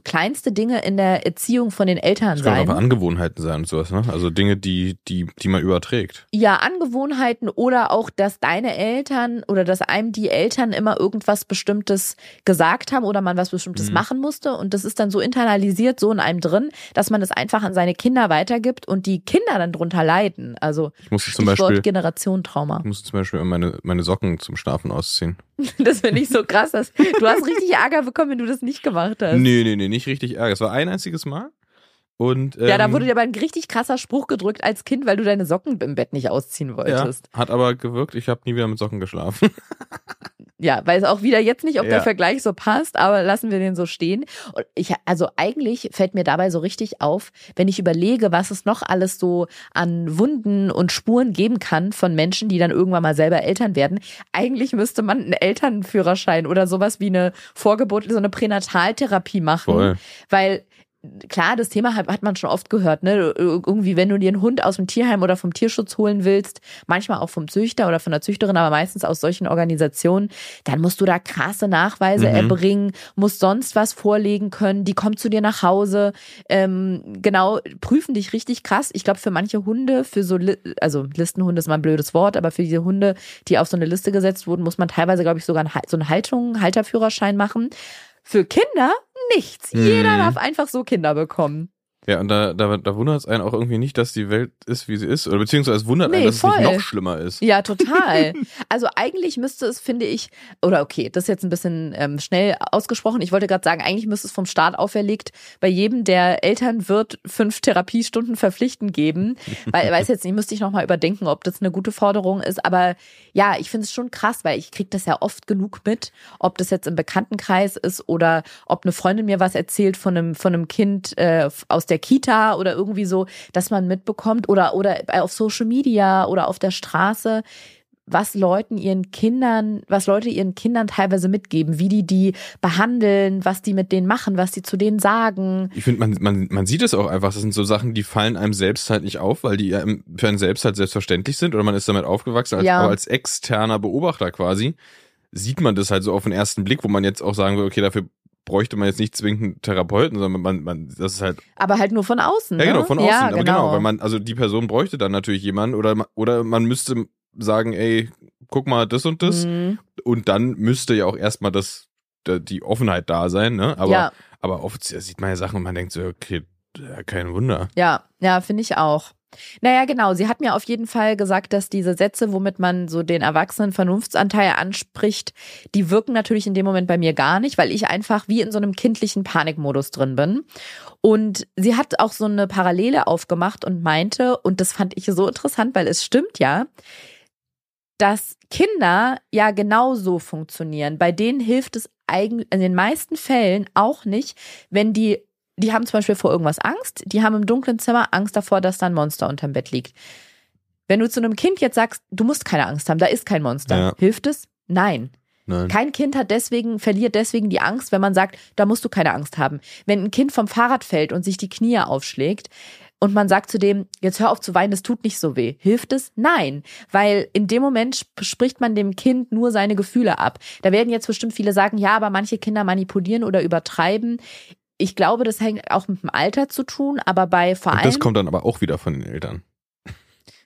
Speaker 1: kleinste Dinge in der Erziehung von den Eltern das sein. Das
Speaker 2: können auch Angewohnheiten sein und sowas, ne? Also Dinge, die, die, die man überträgt.
Speaker 1: Ja, Angewohnheiten oder auch, dass deine Eltern oder dass einem die Eltern immer irgendwas bestimmt Bestimmtes gesagt haben oder man was Bestimmtes mhm. machen musste. Und das ist dann so internalisiert, so in einem drin, dass man es einfach an seine Kinder weitergibt und die Kinder dann drunter leiden. Also
Speaker 2: ich musste zum Beispiel
Speaker 1: Generationentrauma.
Speaker 2: Ich musste zum Beispiel meine, meine Socken zum Schlafen ausziehen.
Speaker 1: das finde ich so krass. Dass, du hast richtig Ärger bekommen, wenn du das nicht gemacht hast.
Speaker 2: Nee, nee, nee, nicht richtig Ärger. Es war ein einziges Mal. Und, ähm,
Speaker 1: ja, da wurde dir aber ein richtig krasser Spruch gedrückt als Kind, weil du deine Socken im Bett nicht ausziehen wolltest.
Speaker 2: Ja, hat aber gewirkt. Ich habe nie wieder mit Socken geschlafen.
Speaker 1: Ja, weiß auch wieder jetzt nicht, ob
Speaker 2: Ja.
Speaker 1: der Vergleich so passt, aber lassen wir den so stehen. Und ich, also eigentlich fällt mir dabei so richtig auf, wenn ich überlege, was es noch alles so an Wunden und Spuren geben kann von Menschen, die dann irgendwann mal selber Eltern werden. Eigentlich müsste man einen Elternführerschein oder sowas wie eine Vorgeburt, so eine Pränataltherapie machen,
Speaker 2: Voll.
Speaker 1: weil klar, das Thema hat, hat man schon oft gehört, ne? Irgendwie, wenn du dir einen Hund aus dem Tierheim oder vom Tierschutz holen willst, manchmal auch vom Züchter oder von der Züchterin, aber meistens aus solchen Organisationen, dann musst du da krasse Nachweise
Speaker 2: Mhm.
Speaker 1: erbringen, musst sonst was vorlegen können, die kommt zu dir nach Hause, ähm, genau, prüfen dich richtig krass. Ich glaube, für manche Hunde, für so, also Listenhunde ist mal ein blödes Wort, aber für diese Hunde, die auf so eine Liste gesetzt wurden, muss man teilweise, glaube ich, sogar so einen Haltung, Halterführerschein machen. Für Kinder nichts. Jeder
Speaker 2: Mhm.
Speaker 1: darf einfach so Kinder bekommen.
Speaker 2: Ja, und da, da, da wundert es einen auch irgendwie nicht, dass die Welt ist, wie sie ist. Oder beziehungsweise es wundert
Speaker 1: Nee,
Speaker 2: einen, dass es
Speaker 1: voll.
Speaker 2: nicht noch schlimmer ist.
Speaker 1: Ja, total. Also eigentlich müsste es, finde ich, oder okay, das ist jetzt ein bisschen ähm, schnell ausgesprochen. Ich wollte gerade sagen, eigentlich müsste es vom Staat auferlegt bei jedem, der Eltern wird, fünf Therapiestunden verpflichtend geben. Weil, weiß jetzt nicht, müsste ich nochmal überdenken, ob das eine gute Forderung ist. Aber ja, ich finde es schon krass, weil ich kriege das ja oft genug mit, ob das jetzt im Bekanntenkreis ist oder ob eine Freundin mir was erzählt von einem, von einem Kind äh, aus der Kita oder irgendwie so, dass man mitbekommt oder, oder auf Social Media oder auf der Straße, was Leuten ihren Kindern, was Leute ihren Kindern teilweise mitgeben, wie die die behandeln, was die mit denen machen, was die zu denen sagen.
Speaker 2: Ich finde, man, man, man sieht es auch einfach. Das sind so Sachen, die fallen einem selbst halt nicht auf, weil die für einen selbst halt selbstverständlich sind oder man ist damit aufgewachsen. Als,
Speaker 1: Ja.
Speaker 2: Aber als externer Beobachter quasi sieht man das halt so auf den ersten Blick, wo man jetzt auch sagen will, okay, dafür bräuchte man jetzt nicht zwingend einen Therapeuten, sondern man, man, das ist halt,
Speaker 1: Aber halt nur von außen.
Speaker 2: ja
Speaker 1: ne?
Speaker 2: genau, von außen.
Speaker 1: Ja,
Speaker 2: aber genau, weil man, also die Person bräuchte dann natürlich jemanden oder, oder man müsste sagen, ey, guck mal das und das.
Speaker 1: Mhm.
Speaker 2: Und dann müsste ja auch erstmal das, da- die Offenheit da sein, ne? Aber,
Speaker 1: ja,
Speaker 2: aber oft sieht man ja Sachen und man denkt so, okay, kein Wunder.
Speaker 1: ja, ja, finde ich auch. Naja, genau. Sie hat mir auf jeden Fall gesagt, dass diese Sätze, womit man so den erwachsenen Vernunftsanteil anspricht, die wirken natürlich in dem Moment bei mir gar nicht, weil ich einfach wie in so einem kindlichen Panikmodus drin bin. Und sie hat auch so eine Parallele aufgemacht und meinte, und das fand ich so interessant, weil es stimmt ja, dass Kinder ja genauso funktionieren. Bei denen hilft es eigentlich in den meisten Fällen auch nicht, wenn die, die haben zum Beispiel vor irgendwas Angst, die haben im dunklen Zimmer Angst davor, dass da ein Monster unterm Bett liegt. Wenn du zu einem Kind jetzt sagst, du musst keine Angst haben, da ist kein Monster,
Speaker 2: Ja.
Speaker 1: hilft es? Nein.
Speaker 2: Nein.
Speaker 1: Kein Kind hat deswegen, verliert deswegen die Angst, wenn man sagt, da musst du keine Angst haben. Wenn ein Kind vom Fahrrad fällt und sich die Knie aufschlägt und man sagt zu dem, jetzt hör auf zu weinen, es tut nicht so weh. Hilft es? Nein. Weil in dem Moment sp- spricht man dem Kind nur seine Gefühle ab. Da werden jetzt bestimmt viele sagen, ja, aber manche Kinder manipulieren oder übertreiben. Ich glaube, das hängt auch mit dem Alter zu tun, aber bei vor
Speaker 2: Und
Speaker 1: allem,
Speaker 2: das kommt dann aber auch wieder von den Eltern.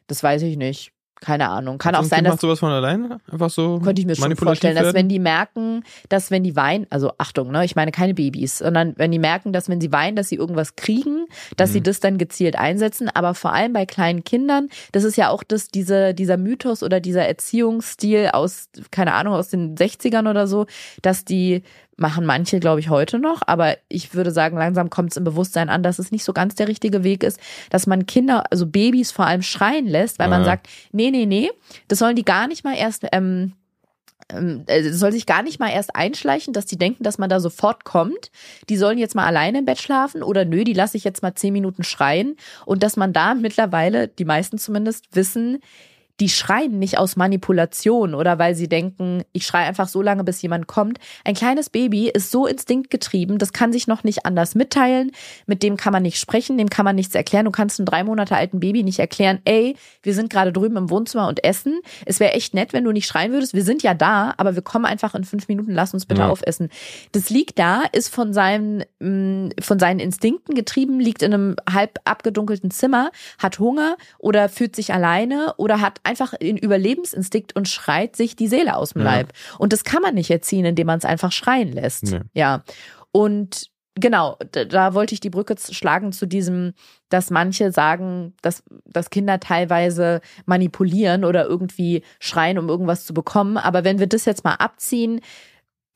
Speaker 1: das weiß ich nicht. Keine Ahnung. Kann
Speaker 2: So
Speaker 1: auch
Speaker 2: ein
Speaker 1: sein,
Speaker 2: kind
Speaker 1: dass
Speaker 2: macht sowas von alleine? Einfach so
Speaker 1: Könnte ich mir schon vorstellen, dass
Speaker 2: werden?
Speaker 1: wenn die merken, dass wenn die weinen, also Achtung, ne, ich meine keine Babys, sondern wenn die merken, dass wenn sie weinen, dass sie irgendwas kriegen, dass sie
Speaker 2: Mhm.
Speaker 1: das dann gezielt einsetzen, aber vor allem bei kleinen Kindern, das ist ja auch das, diese, dieser Mythos oder dieser Erziehungsstil aus, keine Ahnung, aus den 60ern oder so, dass die machen manche, glaube ich, heute noch, aber ich würde sagen, langsam kommt es im Bewusstsein an, dass es nicht so ganz der richtige Weg ist, dass man Kinder, also Babys vor allem schreien lässt, weil man
Speaker 2: Ja.
Speaker 1: sagt, nee, nee, nee, das sollen die gar nicht mal erst ähm, ähm, äh, soll sich gar nicht mal erst einschleichen, dass die denken, dass man da sofort kommt. Die sollen jetzt mal alleine im Bett schlafen oder nö, die lasse ich jetzt mal zehn Minuten schreien. Und dass man da mittlerweile, die meisten zumindest, wissen, die schreien nicht aus Manipulation oder weil sie denken, ich schreie einfach so lange, bis jemand kommt. Ein kleines Baby ist so instinktgetrieben, das kann sich noch nicht anders mitteilen, mit dem kann man nicht sprechen, dem kann man nichts erklären. Du kannst einem drei Monate alten Baby nicht erklären, ey, wir sind gerade drüben im Wohnzimmer und essen. Es wäre echt nett, wenn du nicht schreien würdest. Wir sind ja da, aber wir kommen einfach in fünf Minuten, lass uns bitte
Speaker 2: Ja.
Speaker 1: aufessen. Das liegt da, ist von seinem, mh, von seinen Instinkten getrieben, liegt in einem halb abgedunkelten Zimmer, hat Hunger oder fühlt sich alleine oder hat einfach den Überlebensinstinkt und schreit sich die Seele aus dem
Speaker 2: Ja.
Speaker 1: Leib. Und das kann man nicht erziehen, indem man es einfach schreien lässt.
Speaker 2: Nee.
Speaker 1: Ja. Und genau, da, da wollte ich die Brücke schlagen zu diesem, dass manche sagen, dass, dass Kinder teilweise manipulieren oder irgendwie schreien, um irgendwas zu bekommen. Aber wenn wir das jetzt mal abziehen,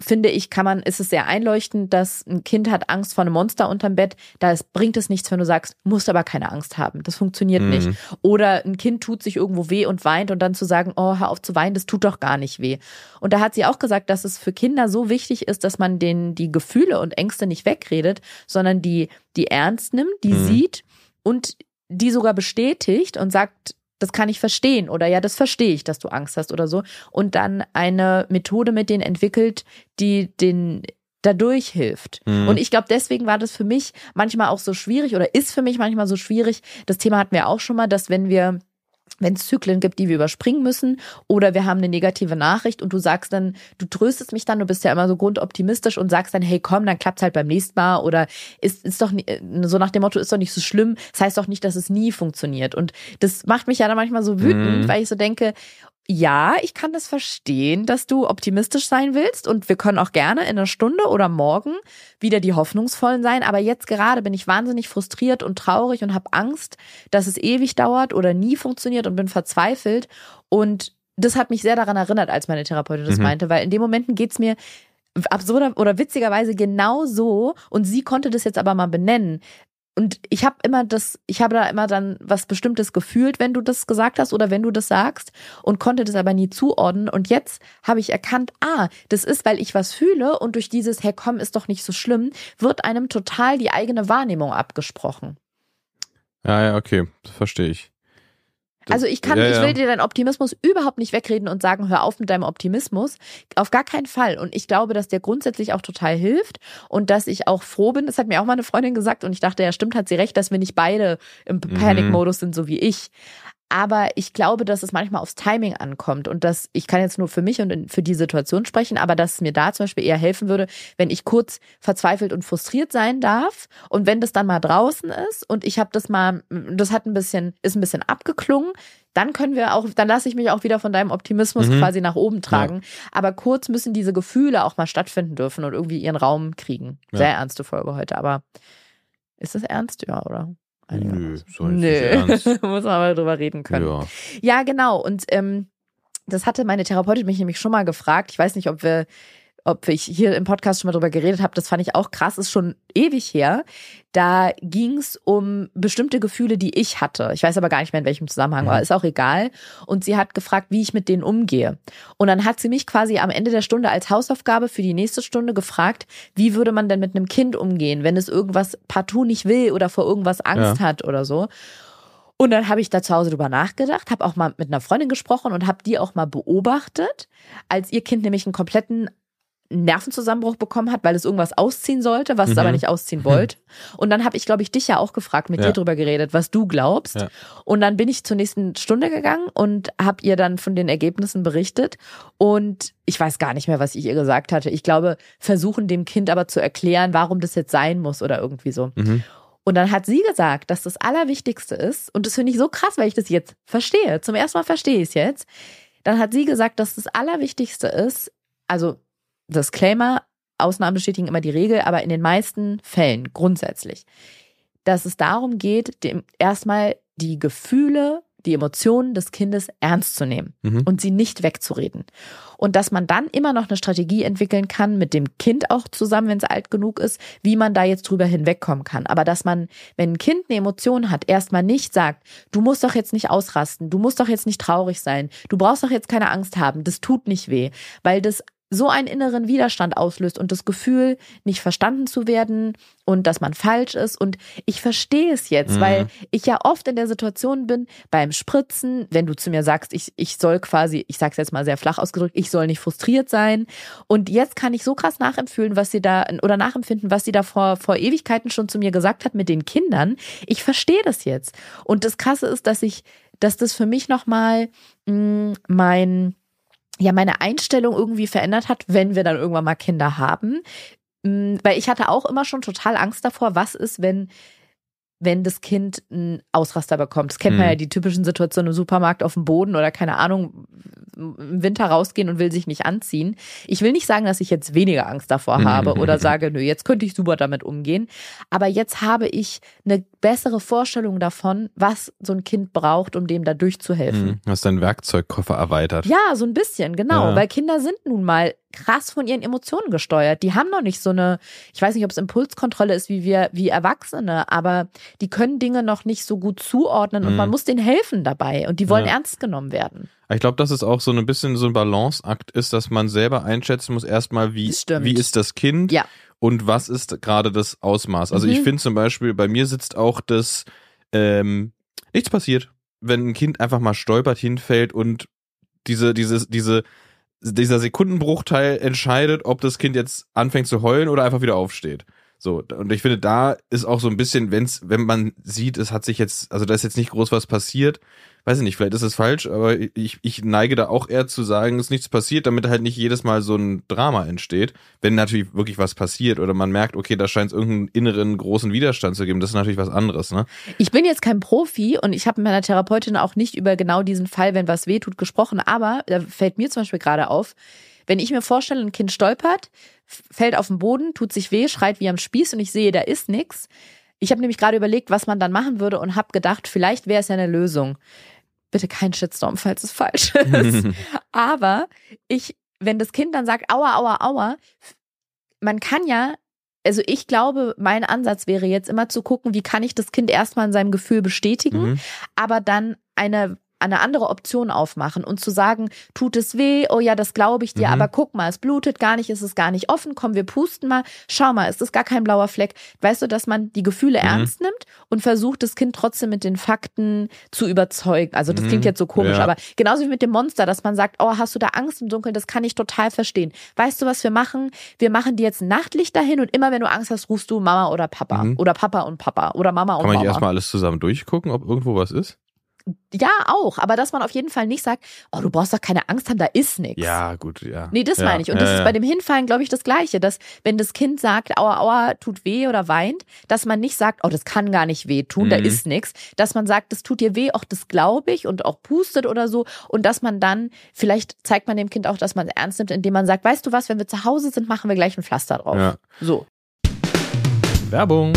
Speaker 1: finde ich, kann man, ist es sehr einleuchtend, dass ein Kind hat Angst vor einem Monster unterm Bett. Da bringt es nichts, wenn du sagst, musst aber keine Angst haben. Das funktioniert mhm. nicht. Oder ein Kind tut sich irgendwo weh und weint und dann zu sagen, oh, hör auf zu weinen, das tut doch gar nicht weh. Und da hat sie auch gesagt, dass es für Kinder so wichtig ist, dass man denen die Gefühle und Ängste nicht wegredet, sondern die, die ernst nimmt, die mhm. sieht und die sogar bestätigt und sagt, das kann ich verstehen oder ja, das verstehe ich, dass du Angst hast oder so. Und dann eine Methode mit denen entwickelt, die den dadurch hilft. Mhm. Und ich glaube, deswegen war das für mich manchmal auch so schwierig oder ist für mich manchmal so schwierig. Das Thema hatten wir auch schon mal, dass wenn wir wenn es Zyklen gibt, die wir überspringen müssen, oder wir haben eine negative Nachricht und du sagst dann, du tröstest mich dann, du bist ja immer so grundoptimistisch und sagst dann, hey komm, dann klappt's halt beim nächsten Mal oder ist, ist doch äh, so nach dem Motto, ist doch nicht so schlimm, das heißt doch nicht, dass es nie funktioniert. Und das macht mich ja dann manchmal so wütend, mhm. weil ich so denke, ja, ich kann das verstehen, dass du optimistisch sein willst und wir können auch gerne in einer Stunde oder morgen wieder die Hoffnungsvollen sein, aber jetzt gerade bin ich wahnsinnig frustriert und traurig und habe Angst, dass es ewig dauert oder nie funktioniert und bin verzweifelt. Und das hat mich sehr daran erinnert, als meine Therapeutin das mhm. meinte, weil in den Momenten geht's mir absurder oder witzigerweise genau so und sie konnte das jetzt aber mal benennen und ich habe immer das, ich habe da immer dann was Bestimmtes gefühlt, wenn du das gesagt hast oder wenn du das sagst und konnte das aber nie zuordnen. Und jetzt habe ich erkannt, ah, das ist, weil ich was fühle und durch dieses, hey komm, ist doch nicht so schlimm, wird einem total die eigene Wahrnehmung abgesprochen.
Speaker 2: Ja, ja, okay, verstehe ich
Speaker 1: also ich kann, ja, ich will dir deinen Optimismus überhaupt nicht wegreden und sagen, hör auf mit deinem Optimismus. Auf gar keinen Fall. Und ich glaube, dass der grundsätzlich auch total hilft und dass ich auch froh bin. Das hat mir auch mal eine Freundin gesagt und ich dachte, ja, stimmt, hat sie recht, dass wir nicht beide im mhm. Panic-Modus sind, so wie ich. Aber ich glaube, dass es manchmal aufs Timing ankommt und dass ich kann jetzt nur für mich und für die Situation sprechen, aber dass es mir da zum Beispiel eher helfen würde, wenn ich kurz verzweifelt und frustriert sein darf und wenn das dann mal draußen ist und ich habe das mal, das hat ein bisschen, ist ein bisschen abgeklungen, dann können wir auch, dann lasse ich mich auch wieder von deinem Optimismus mhm. quasi nach oben tragen. Ja. Aber kurz müssen diese Gefühle auch mal stattfinden dürfen und irgendwie ihren Raum kriegen. Sehr ja. ernste Folge heute, aber ist das ernst? Ja, oder?
Speaker 2: Nö, so Nö.
Speaker 1: muss man mal drüber reden können. Ja, ja genau. Und ähm, das hatte meine Therapeutin mich nämlich schon mal gefragt. Ich weiß nicht, ob wir ob ich hier im Podcast schon mal drüber geredet habe, das fand ich auch krass, ist schon ewig her. Da ging es um bestimmte Gefühle, die ich hatte. Ich weiß aber gar nicht mehr, in welchem Zusammenhang war. Mhm. Ist auch egal. Und sie hat gefragt, wie ich mit denen umgehe. Und dann hat sie mich quasi am Ende der Stunde als Hausaufgabe für die nächste Stunde gefragt, wie würde man denn mit einem Kind umgehen, wenn es irgendwas partout nicht will oder vor irgendwas Angst ja. hat oder so. Und dann habe ich da zu Hause drüber nachgedacht, habe auch mal mit einer Freundin gesprochen und habe die auch mal beobachtet, als ihr Kind nämlich einen kompletten einen Nervenzusammenbruch bekommen hat, weil es irgendwas ausziehen sollte, was mhm. es aber mhm. nicht ausziehen mhm. wollte. Und dann habe ich, glaube ich, dich ja auch gefragt, mit ja. dir drüber geredet, was du glaubst. Ja. Und dann bin ich zur nächsten Stunde gegangen und habe ihr dann von den Ergebnissen berichtet. Und ich weiß gar nicht mehr, was ich ihr gesagt hatte. Ich glaube, versuchen dem Kind aber zu erklären, warum das jetzt sein muss oder irgendwie so. Mhm. Und dann hat sie gesagt, dass das Allerwichtigste ist, und das finde ich so krass, weil ich das jetzt verstehe. Zum ersten Mal verstehe ich es jetzt. Dann hat sie gesagt, dass das Allerwichtigste ist, also Disclaimer, Ausnahmen bestätigen immer die Regel, aber in den meisten Fällen grundsätzlich, dass es darum geht, dem erstmal die Gefühle, die Emotionen des Kindes ernst zu nehmen mhm. und sie nicht wegzureden. Und dass man dann immer noch eine Strategie entwickeln kann, mit dem Kind auch zusammen, wenn es alt genug ist, wie man da jetzt drüber hinwegkommen kann. Aber dass man, wenn ein Kind eine Emotion hat, erstmal nicht sagt, du musst doch jetzt nicht ausrasten, du musst doch jetzt nicht traurig sein, du brauchst doch jetzt keine Angst haben, das tut nicht weh, weil das so einen inneren Widerstand auslöst und das Gefühl, nicht verstanden zu werden und dass man falsch ist. Und ich verstehe es jetzt, mhm. weil ich ja oft in der Situation bin, beim Spritzen, wenn du zu mir sagst, ich, ich soll quasi, ich sag's jetzt mal sehr flach ausgedrückt, ich soll nicht frustriert sein. Und jetzt kann ich so krass nachempfühlen, was sie da, oder nachempfinden, was sie da vor, vor Ewigkeiten schon zu mir gesagt hat mit den Kindern. Ich verstehe das jetzt. Und das Krasse ist, dass ich, dass das für mich nochmal mm, mein, ja meine Einstellung irgendwie verändert hat, wenn wir dann irgendwann mal Kinder haben. Mm, weil ich hatte auch immer schon total Angst davor, was ist, wenn wenn das Kind einen Ausraster bekommt. Das kennt man ja mhm. die typischen Situationen im Supermarkt auf dem Boden oder keine Ahnung, im Winter rausgehen und will sich nicht anziehen. Ich will nicht sagen, dass ich jetzt weniger Angst davor habe oder sage, nö, jetzt könnte ich super damit umgehen. Aber jetzt habe ich eine bessere Vorstellung davon, was so ein Kind braucht, um dem da durchzuhelfen.
Speaker 2: Mhm. Hast deinen Werkzeugkoffer erweitert.
Speaker 1: Ja, so ein bisschen, genau.
Speaker 2: Ja.
Speaker 1: Weil Kinder sind nun mal krass von ihren Emotionen gesteuert. Die haben noch nicht so eine, ich weiß nicht, ob es Impulskontrolle ist wie wir, wie Erwachsene, aber die können Dinge noch nicht so gut zuordnen und
Speaker 2: Mhm.
Speaker 1: man muss denen helfen dabei und die wollen
Speaker 2: Ja.
Speaker 1: ernst genommen werden.
Speaker 2: Ich glaube, dass es auch so ein bisschen so ein Balanceakt ist, dass man selber einschätzen muss, erstmal, wie, wie ist das Kind
Speaker 1: Ja.
Speaker 2: und was ist gerade das Ausmaß. Also ich
Speaker 1: Mhm.
Speaker 2: finde zum Beispiel, bei mir sitzt auch das, ähm, nichts passiert, wenn ein Kind einfach mal stolpert, hinfällt und diese, dieses, diese, dieser Sekundenbruchteil entscheidet, ob das Kind jetzt anfängt zu heulen oder einfach wieder aufsteht. So, und ich finde, da ist auch so ein bisschen, wenn's, wenn man sieht, es hat sich jetzt, also da ist jetzt nicht groß was passiert, weiß ich nicht, vielleicht ist es falsch, aber ich, ich neige da auch eher zu sagen, es ist nichts passiert, damit halt nicht jedes Mal so ein Drama entsteht. Wenn natürlich wirklich was passiert oder man merkt, okay, da scheint es irgendeinen inneren großen Widerstand zu geben, das ist natürlich was anderes, ne?
Speaker 1: Ich bin jetzt kein Profi und ich habe mit meiner Therapeutin auch nicht über genau diesen Fall, wenn was wehtut, gesprochen, aber da fällt mir zum Beispiel gerade auf, wenn ich mir vorstelle, ein Kind stolpert, fällt auf den Boden, tut sich weh, schreit wie am Spieß und ich sehe, da ist nix. Ich habe nämlich gerade überlegt, was man dann machen würde und habe gedacht, vielleicht wäre es ja eine Lösung. Bitte kein Shitstorm, falls es falsch ist. Aber ich, wenn das Kind dann sagt, aua, aua, aua, man kann ja, also ich glaube, mein Ansatz wäre jetzt immer zu gucken, wie kann ich das Kind erstmal in seinem Gefühl bestätigen,
Speaker 2: Mhm.
Speaker 1: aber dann eine eine andere Option aufmachen und zu sagen, tut es weh, oh ja, das glaube ich dir,
Speaker 2: Mhm.
Speaker 1: aber guck mal, es blutet gar nicht, es ist gar nicht offen, komm, wir pusten mal, schau mal, es ist gar kein blauer Fleck. Weißt du, dass man die Gefühle
Speaker 2: Mhm.
Speaker 1: ernst nimmt und versucht, das Kind trotzdem mit den Fakten zu überzeugen. Also das
Speaker 2: Mhm.
Speaker 1: klingt jetzt so komisch,
Speaker 2: Ja.
Speaker 1: aber genauso wie mit dem Monster, dass man sagt, oh, hast du da Angst im Dunkeln, das kann ich total verstehen. Weißt du, was wir machen? Wir machen dir jetzt ein Nachtlicht dahin und immer wenn du Angst hast, rufst du Mama oder Papa
Speaker 2: Mhm.
Speaker 1: oder Papa und Papa oder Mama und
Speaker 2: Kann man
Speaker 1: Mama.
Speaker 2: erstmal alles zusammen durchgucken, ob irgendwo was ist?
Speaker 1: Ja, auch, aber dass man auf jeden Fall nicht sagt, oh, du brauchst doch keine Angst haben, da ist nichts.
Speaker 2: Ja, gut, ja.
Speaker 1: Nee, das
Speaker 2: ja,
Speaker 1: meine ich. Und
Speaker 2: ja,
Speaker 1: das ist
Speaker 2: ja.
Speaker 1: bei dem Hinfallen, glaube ich, das Gleiche, dass wenn das Kind sagt, aua, aua, tut weh oder weint, dass man nicht sagt, oh, das kann gar nicht weh tun, da
Speaker 2: Mhm.
Speaker 1: ist nichts. Dass man sagt, das tut dir weh, auch das glaube ich und auch pustet oder so. Und dass man dann, vielleicht zeigt man dem Kind auch, dass man es ernst nimmt, indem man sagt, weißt du was, wenn wir zu Hause sind, machen wir gleich ein Pflaster drauf.
Speaker 2: Ja.
Speaker 1: So.
Speaker 2: Werbung.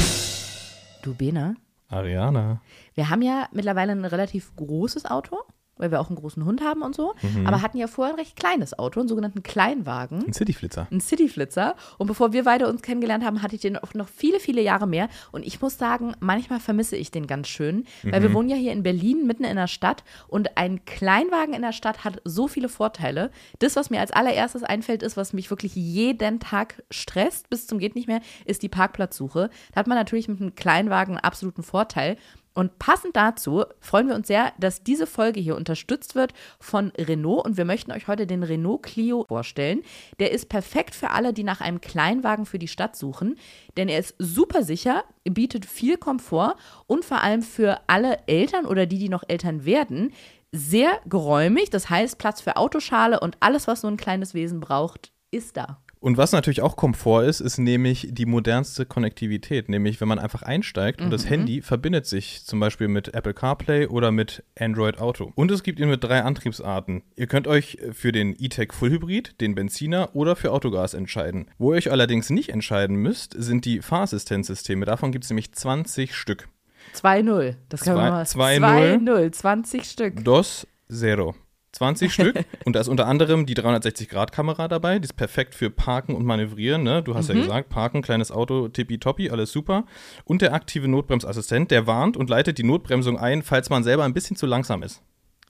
Speaker 1: Du, Bena,
Speaker 3: Ariana.
Speaker 1: wir haben ja mittlerweile ein relativ großes Auto, weil wir auch einen großen Hund haben und so,
Speaker 3: Mhm.
Speaker 1: aber hatten ja vorher ein recht kleines Auto, einen sogenannten Kleinwagen.
Speaker 3: Ein Cityflitzer.
Speaker 1: ein Cityflitzer. Und bevor wir beide uns kennengelernt haben, hatte ich den auch noch viele, viele Jahre mehr. Und ich muss sagen, manchmal vermisse ich den ganz schön, weil wir wohnen ja hier in Berlin, mitten in der Stadt. Und ein Kleinwagen in der Stadt hat so viele Vorteile. Das, was mir als allererstes einfällt, ist, was mich wirklich jeden Tag stresst, bis zum geht nicht mehr, ist die Parkplatzsuche. Da hat man natürlich mit einem Kleinwagen einen absoluten Vorteil. Und passend dazu freuen wir uns sehr, dass diese Folge hier unterstützt wird von Renault und wir möchten euch heute den Renault Clio vorstellen. Der ist perfekt für alle, die nach einem Kleinwagen für die Stadt suchen, denn er ist super sicher, bietet viel Komfort und vor allem für alle Eltern oder die, die noch Eltern werden, sehr geräumig. Das heißt, Platz für Autoschale und alles, was so ein kleines Wesen braucht, ist da.
Speaker 3: Und was natürlich auch Komfort ist, ist nämlich die modernste Konnektivität. Nämlich, wenn man einfach einsteigt und das Handy verbindet sich zum Beispiel mit Apple CarPlay oder mit Android Auto. Und es gibt ihn mit drei Antriebsarten. Ihr könnt euch für den E-Tech Full Hybrid, den Benziner oder für Autogas entscheiden. Wo ihr euch allerdings nicht entscheiden müsst, sind die Fahrassistenzsysteme. Davon gibt es nämlich 20 Stück.
Speaker 1: 2-0. Das können wir mal.
Speaker 3: 2-0.
Speaker 1: 2-0, 20 Stück.
Speaker 3: Dos Zero. 20 Stück. Und da ist unter anderem die 360-Grad-Kamera dabei. Die ist perfekt für Parken und Manövrieren. Ne? Du hast ja gesagt, Parken, kleines Auto, tippitoppi, alles super. Und der aktive Notbremsassistent, der warnt und leitet die Notbremsung ein, falls man selber ein bisschen zu langsam ist.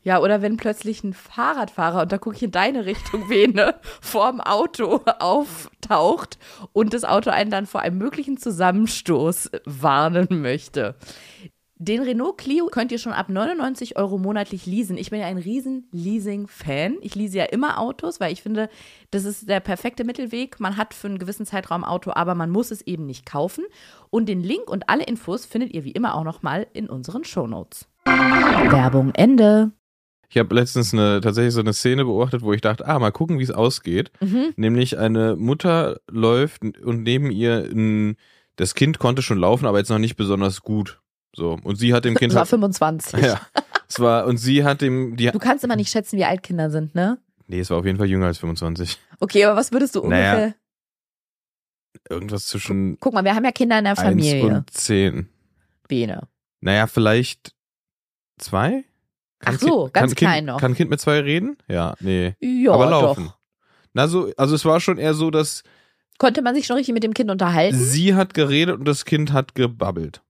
Speaker 1: Ja, oder wenn plötzlich ein Fahrradfahrer, und da gucke ich in deine Richtung, Vene, vorm Auto auftaucht und das Auto einen dann vor einem möglichen Zusammenstoß warnen möchte. Den Renault Clio könnt ihr schon ab 99 Euro monatlich leasen. Ich bin ja ein riesen Leasing-Fan. Ich lease ja immer Autos, weil ich finde, das ist der perfekte Mittelweg. Man hat für einen gewissen Zeitraum Auto, aber man muss es eben nicht kaufen. Und den Link und alle Infos findet ihr wie immer auch nochmal in unseren Shownotes. Werbung Ende.
Speaker 2: Ich habe letztens eine, tatsächlich so eine Szene beobachtet, wo ich dachte, ah, mal gucken, wie es ausgeht.
Speaker 1: Mhm.
Speaker 2: Nämlich eine Mutter läuft und neben ihr ein, das Kind konnte schon laufen, aber jetzt noch nicht besonders gut. So. Und sie hat dem Kind.
Speaker 1: Das war
Speaker 2: halt,
Speaker 1: 25.
Speaker 2: ja. Es war, und sie hat dem, die,
Speaker 1: Du kannst immer nicht schätzen, wie alt Kinder sind, ne?
Speaker 2: nee, es war auf jeden Fall jünger als 25.
Speaker 1: Okay, aber was würdest du
Speaker 2: Naja,
Speaker 1: ungefähr?
Speaker 2: Irgendwas zwischen
Speaker 1: Guck mal, wir haben ja Kinder in der
Speaker 2: 1
Speaker 1: Familie.
Speaker 2: und 10.
Speaker 1: Bene.
Speaker 2: Naja, vielleicht zwei?
Speaker 1: Kann Ach so,
Speaker 2: kind,
Speaker 1: ganz
Speaker 2: klein
Speaker 1: kind, noch.
Speaker 2: Kann Kind mit zwei reden? Ja, nee.
Speaker 1: Ja,
Speaker 2: Aber laufen.
Speaker 1: doch.
Speaker 2: Na so, also es war schon eher so, dass
Speaker 1: Konnte man sich schon richtig mit dem Kind unterhalten?
Speaker 2: sie hat geredet und das Kind hat gebabbelt.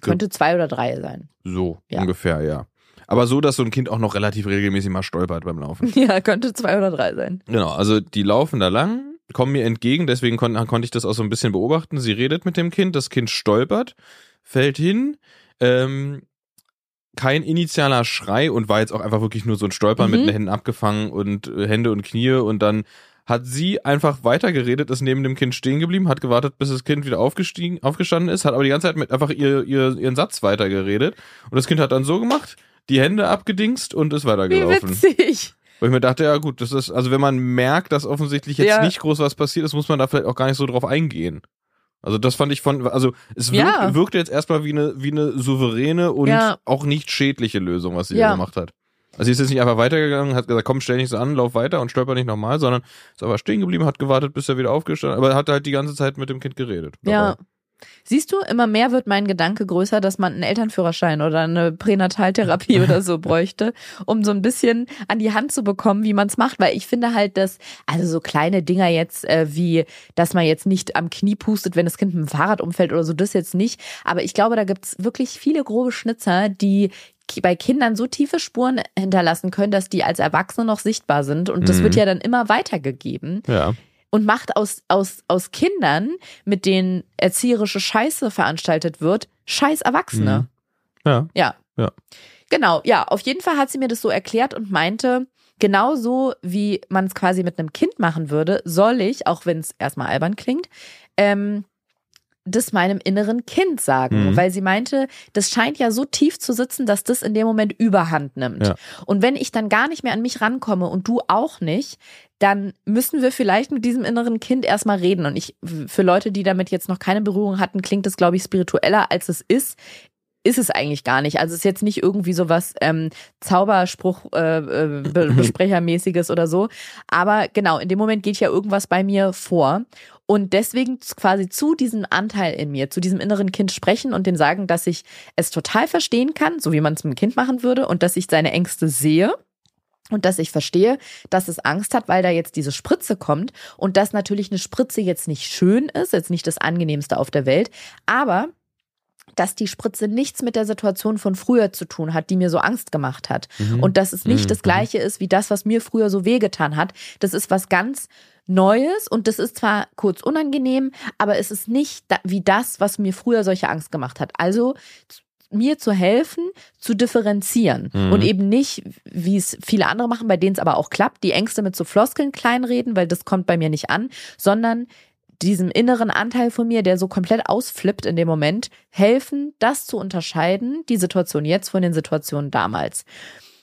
Speaker 1: Könnte zwei oder drei sein.
Speaker 2: so
Speaker 1: Ja.
Speaker 2: ungefähr, ja. Aber so, dass so ein Kind auch noch relativ regelmäßig mal stolpert beim Laufen.
Speaker 1: Ja, könnte zwei oder drei sein.
Speaker 2: Genau, also die laufen da lang, kommen mir entgegen, deswegen kon konnte ich das auch so ein bisschen beobachten. Sie redet mit dem Kind, das Kind stolpert, fällt hin, ähm, kein initialer Schrei und war jetzt auch einfach wirklich nur so ein Stolpern mit
Speaker 1: Mhm.
Speaker 2: den Händen abgefangen und äh, Hände und Knie und dann hat sie einfach weitergeredet, ist neben dem Kind stehen geblieben, hat gewartet, bis das Kind wieder aufgestiegen, aufgestanden ist, hat aber die ganze Zeit mit einfach ihr, ihr, ihren Satz weitergeredet und das Kind hat dann so gemacht, die Hände abgedingst und ist
Speaker 1: Wie
Speaker 2: weitergelaufen.
Speaker 1: witzig.
Speaker 2: Wo ich mir dachte, ja gut, das ist, also wenn man merkt, dass offensichtlich jetzt
Speaker 1: Ja.
Speaker 2: nicht groß was passiert ist, muss man da vielleicht auch gar nicht so drauf eingehen. Also das fand ich von, also es wirkt,
Speaker 1: Ja.
Speaker 2: wirkte jetzt erstmal wie eine, wie eine souveräne und
Speaker 1: Ja.
Speaker 2: auch nicht schädliche Lösung, was sie
Speaker 1: Ja.
Speaker 2: gemacht hat. Also sie ist jetzt nicht einfach weitergegangen, hat gesagt, komm, stell nicht so an, lauf weiter und stolper nicht nochmal, sondern ist aber stehen geblieben, hat gewartet, bis er wieder aufgestanden, aber hat halt die ganze Zeit mit dem Kind geredet.
Speaker 1: Ja. Siehst du, immer mehr wird mein Gedanke größer, dass man einen Elternführerschein oder eine Pränataltherapie oder so bräuchte, um so ein bisschen an die Hand zu bekommen, wie man es macht. Weil ich finde halt, dass, also so kleine Dinger jetzt, äh, wie, dass man jetzt nicht am Knie pustet, wenn das Kind mit dem Fahrrad umfällt oder so, das jetzt nicht. Aber ich glaube, da gibt's wirklich viele grobe Schnitzer, die bei Kindern so tiefe Spuren hinterlassen können, dass die als Erwachsene noch sichtbar sind. Und das
Speaker 2: Mhm.
Speaker 1: wird ja dann immer weitergegeben
Speaker 2: Ja.
Speaker 1: und macht aus, aus, aus Kindern, mit denen erzieherische Scheiße veranstaltet wird, scheiß Erwachsene.
Speaker 2: Ja.
Speaker 1: Ja.
Speaker 2: Ja.
Speaker 1: Genau, ja, auf jeden Fall hat sie mir das so erklärt und meinte, genauso wie man es quasi mit einem Kind machen würde, soll ich, auch wenn es erstmal albern klingt, ähm, das meinem inneren Kind sagen,
Speaker 2: Mhm.
Speaker 1: weil sie meinte, das scheint ja so tief zu sitzen, dass das in dem Moment Überhand nimmt.
Speaker 2: Ja.
Speaker 1: Und wenn ich dann gar nicht mehr an mich rankomme und du auch nicht, dann müssen wir vielleicht mit diesem inneren Kind erstmal reden. Und ich, für Leute, die damit jetzt noch keine Berührung hatten, klingt das, glaube ich, spiritueller, als es ist. Ist es eigentlich gar nicht. Also es ist jetzt nicht irgendwie so was ähm, Zauberspruch äh, äh, Be oder so. Aber genau, in dem Moment geht ja irgendwas bei mir vor. Und deswegen quasi zu diesem Anteil in mir, zu diesem inneren Kind sprechen und den sagen, dass ich es total verstehen kann, so wie man es mit dem Kind machen würde, und dass ich seine Ängste sehe und dass ich verstehe, dass es Angst hat, weil da jetzt diese Spritze kommt und dass natürlich eine Spritze jetzt nicht schön ist, jetzt nicht das angenehmste auf der Welt, aber dass die Spritze nichts mit der Situation von früher zu tun hat, die mir so Angst gemacht hat.
Speaker 2: Mhm.
Speaker 1: Und dass es nicht
Speaker 2: Mhm.
Speaker 1: das gleiche ist wie das, was mir früher so wehgetan hat. Das ist was ganz Neues und das ist zwar kurz unangenehm, aber es ist nicht wie das, was mir früher solche Angst gemacht hat. Also mir zu helfen, zu differenzieren
Speaker 2: Mhm.
Speaker 1: und eben nicht, wie es viele andere machen, bei denen es aber auch klappt, die Ängste mit so Floskeln kleinreden, weil das kommt bei mir nicht an, sondern diesem inneren Anteil von mir, der so komplett ausflippt in dem Moment, helfen, das zu unterscheiden, die Situation jetzt von den Situationen damals.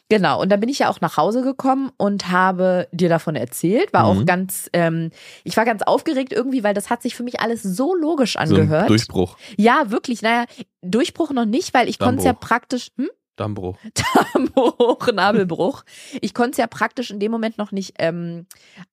Speaker 1: Genau, und dann bin ich ja auch nach Hause gekommen und habe dir davon erzählt, war auch
Speaker 2: Mhm.
Speaker 1: ganz, ähm, ich war ganz aufgeregt irgendwie, weil das hat sich für mich alles so logisch
Speaker 2: so ein
Speaker 1: angehört.
Speaker 2: Durchbruch,
Speaker 1: ja, wirklich, naja, Durchbruch noch nicht, weil ich konnte es ja praktisch, hm?
Speaker 2: Dammbruch.
Speaker 1: Dammbruch, Nabelbruch. Ich konnte es ja praktisch in dem Moment noch nicht ähm,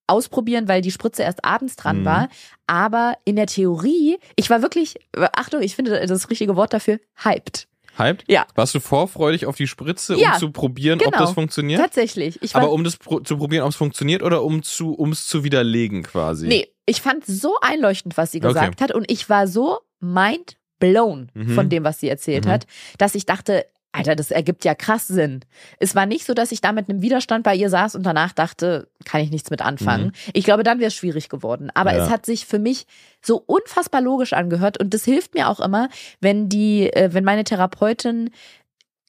Speaker 1: ausprobieren, weil die Spritze erst abends dran
Speaker 2: Mhm.
Speaker 1: war. Aber in der Theorie, ich war wirklich, Achtung, ich finde das richtige Wort dafür, hyped.
Speaker 2: Hyped?
Speaker 1: Ja.
Speaker 2: Warst du vorfreudig auf die Spritze,
Speaker 1: Ja,
Speaker 2: um zu probieren, ob
Speaker 1: genau.
Speaker 2: das funktioniert?
Speaker 1: Tatsächlich. Ich
Speaker 2: Aber um das pro zu probieren, ob es funktioniert oder um zu, um es zu widerlegen quasi?
Speaker 1: nee, ich fand so einleuchtend, was sie
Speaker 2: Okay.
Speaker 1: gesagt hat. Und ich war so mind blown
Speaker 2: Mhm.
Speaker 1: von dem, was sie erzählt
Speaker 2: Mhm.
Speaker 1: hat, dass ich dachte, Alter, das ergibt ja krass Sinn. Es war nicht so, dass ich da mit einem Widerstand bei ihr saß und danach dachte, kann ich nichts mit anfangen. Ich glaube, dann wäre es schwierig geworden. Aber
Speaker 2: Mhm. Ja.
Speaker 1: es hat sich für mich so unfassbar logisch angehört und das hilft mir auch immer, wenn die, äh, wenn meine Therapeutin